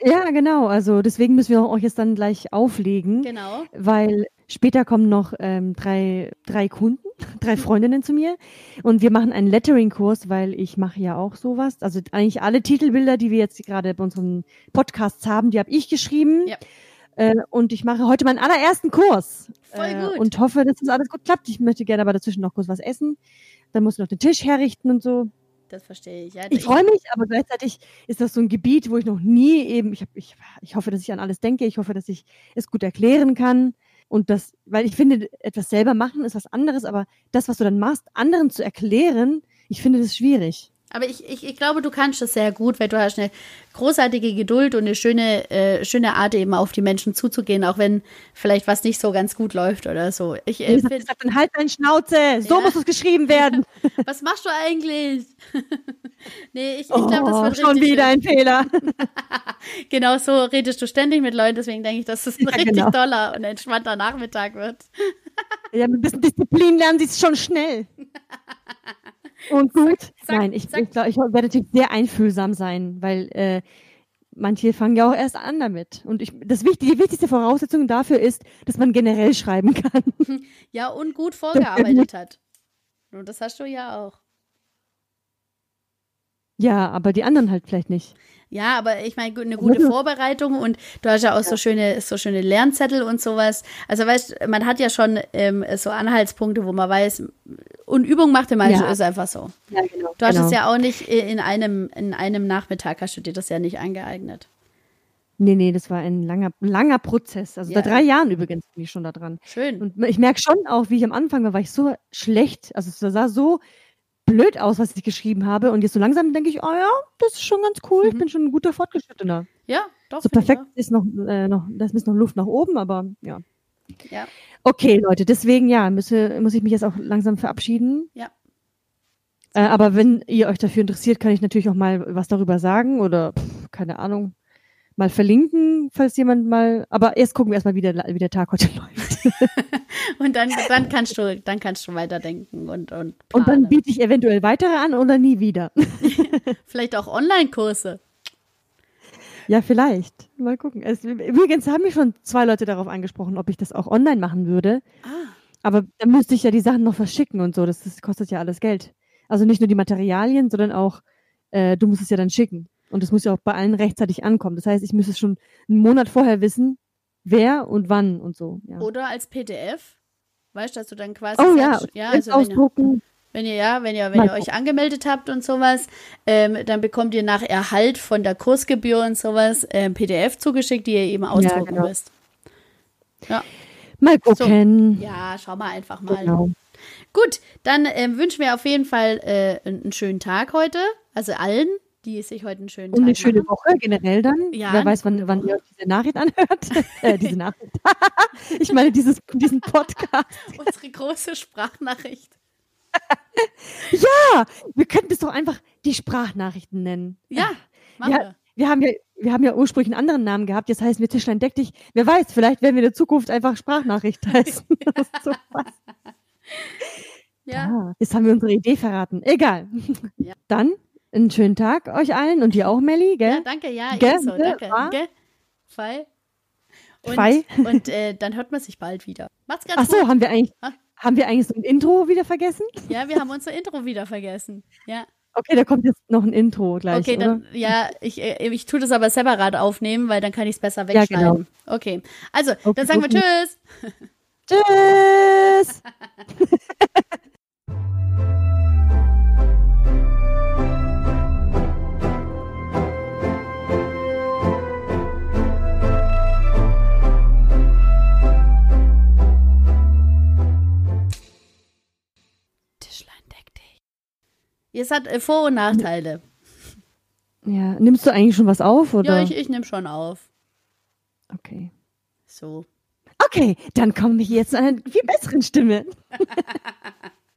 Ja, genau. Also deswegen müssen wir euch jetzt dann gleich auflegen. Genau. Weil Später kommen noch ähm, drei, drei Kunden, [laughs] drei Freundinnen zu mir und wir machen einen Lettering-Kurs, weil ich mache ja auch sowas. Also eigentlich alle Titelbilder, die wir jetzt gerade bei unseren Podcasts haben, die habe ich geschrieben. Ja. Äh, und ich mache heute meinen allerersten Kurs. Voll äh, gut. Äh, und hoffe, dass das alles gut klappt. Ich möchte gerne aber dazwischen noch kurz was essen. Dann muss ich noch den Tisch herrichten und so. Das verstehe ich. Ja, ich freue mich, aber gleichzeitig ist das so ein Gebiet, wo ich noch nie eben, ich, hab, ich, ich hoffe, dass ich an alles denke. Ich hoffe, dass ich es gut erklären kann. Und das, weil ich finde, etwas selber machen ist was anderes, aber das, was du dann machst, anderen zu erklären, ich finde das schwierig. Aber ich, ich, ich glaube, du kannst das sehr gut, weil du hast eine großartige Geduld und eine schöne, äh, schöne Art, eben auf die Menschen zuzugehen, auch wenn vielleicht was nicht so ganz gut läuft oder so. Ich äh, find, sag dann halt deine Schnauze, so ja. muss es geschrieben werden. [laughs] was machst du eigentlich? [laughs] nee, ich, ich glaube, das wird oh, schon wieder ein Fehler. [laughs] genau so redest du ständig mit Leuten, deswegen denke ich, dass es ein ja, richtig genau. toller und entspannter Nachmittag wird. ja, mit ein bisschen Disziplin lernen sie es schon schnell. Und gut. Sag, Nein, ich, ich glaube, ich werde natürlich sehr einfühlsam sein, weil äh, manche fangen ja auch erst an damit. Und ich, das wichtige, die wichtigste Voraussetzung dafür ist, dass man generell schreiben kann. [laughs] Ja, und gut vorgearbeitet hat. Und das hast du ja auch. Ja, aber die anderen halt vielleicht nicht. Ja, aber ich meine, eine gute Vorbereitung und du hast ja auch so schöne, so schöne Lernzettel und sowas. Also weißt, man hat ja schon ähm, so Anhaltspunkte, wo man weiß, und Übung macht Meister, ja. ist einfach so. Ja, genau. Du hast genau. es ja auch nicht in einem, in einem Nachmittag hast du dir das ja nicht angeeignet. Nee, nee, das war ein langer, langer Prozess. Also Ja. seit drei Jahren übrigens bin ich schon da dran. Schön. Und ich merke schon auch, wie ich am Anfang war, war ich so schlecht. Also es sah so blöd aus, was ich geschrieben habe. Und jetzt so langsam denke ich, oh ja, das ist schon ganz cool. Ich Mhm. bin schon ein guter Fortgeschrittener. ja, doch. So find ich perfekt ist noch, äh, noch, da ist noch Luft nach oben, aber ja. Ja. Okay, Leute, deswegen ja, müsse, muss ich mich jetzt auch langsam verabschieden. Ja. Äh, aber wenn ihr euch dafür interessiert, kann ich natürlich auch mal was darüber sagen oder pff, keine Ahnung, mal verlinken, falls jemand mal. Aber erst gucken wir erstmal, wie der, wie der Tag heute [laughs] läuft. [laughs] Und dann, dann kannst du, dann kannst du weiterdenken und, und Und dann planen. biete ich eventuell weitere an oder nie wieder. [laughs] Vielleicht auch Online-Kurse. ja, vielleicht. Mal gucken. Es, übrigens haben mich schon zwei Leute darauf angesprochen, ob ich das auch online machen würde. Ah, Aber dann müsste ich ja die Sachen noch verschicken und so. Das, das kostet ja alles Geld. Also nicht nur die Materialien, sondern auch, äh, du musst es ja dann schicken. Und das muss ja auch bei allen rechtzeitig ankommen. Das heißt, ich müsste schon einen Monat vorher wissen, wer und wann und so. Ja. oder als PDF. Weißt du, dass du dann quasi Oh ja, sagst, ja, also wenn, ihr- ausdrucken. wenn ihr ja, wenn ihr, wenn Mal ihr euch angemeldet habt und sowas, ähm, dann bekommt ihr nach Erhalt von der Kursgebühr und sowas ähm, PDF zugeschickt, die ihr eben ausdrucken genau. müsst. Mal gucken. Ja, schau mal einfach mal. Genau. Gut, dann ähm, wünschen wir auf jeden Fall äh, einen schönen Tag heute. Also allen, die sich heute einen schönen Und Tag eine schöne machen. Woche generell dann. Ja, Wer weiß, wann, wann ihr euch diese Nachricht anhört. [laughs] äh, diese Nachricht. [laughs] ich meine, dieses, diesen Podcast. [laughs] Unsere große Sprachnachricht. Ja, wir könnten es doch einfach die Sprachnachrichten nennen. Ja, machen Ja. wir. Wir haben ja, wir haben ja ursprünglich einen anderen Namen gehabt. Jetzt heißen wir Tischlein deck dich. Wer weiß, vielleicht werden wir in der Zukunft einfach Sprachnachricht heißen. So. Ja. Ah, jetzt haben wir unsere Idee verraten. Egal. Ja. Dann einen schönen Tag euch allen und dir auch, Melli, ja, gell? danke, ja, Gell, gell, danke. wa? Gell? Und, und äh, dann hört man sich bald wieder. Macht's ganz Ach so, gut. haben wir eigentlich, Ah. haben wir eigentlich so ein Intro wieder vergessen? Ja, wir haben unser Intro wieder vergessen. Ja. Okay, da kommt jetzt noch ein Intro gleich, Okay, oder? dann, ja, ich, äh, ich tue das aber separat aufnehmen, weil dann kann ich es besser Ja, genau. wegschneiden. Okay, also, Okay, dann sagen wir okay. Tschüss. Tschüss! [laughs] Es hat äh, Vor- und Nachteile. Ja, nimmst du eigentlich schon was auf, oder? Ja, ich, ich nehme schon auf. okay. So. Okay, dann kommen wir jetzt zu einer viel besseren Stimme. [laughs]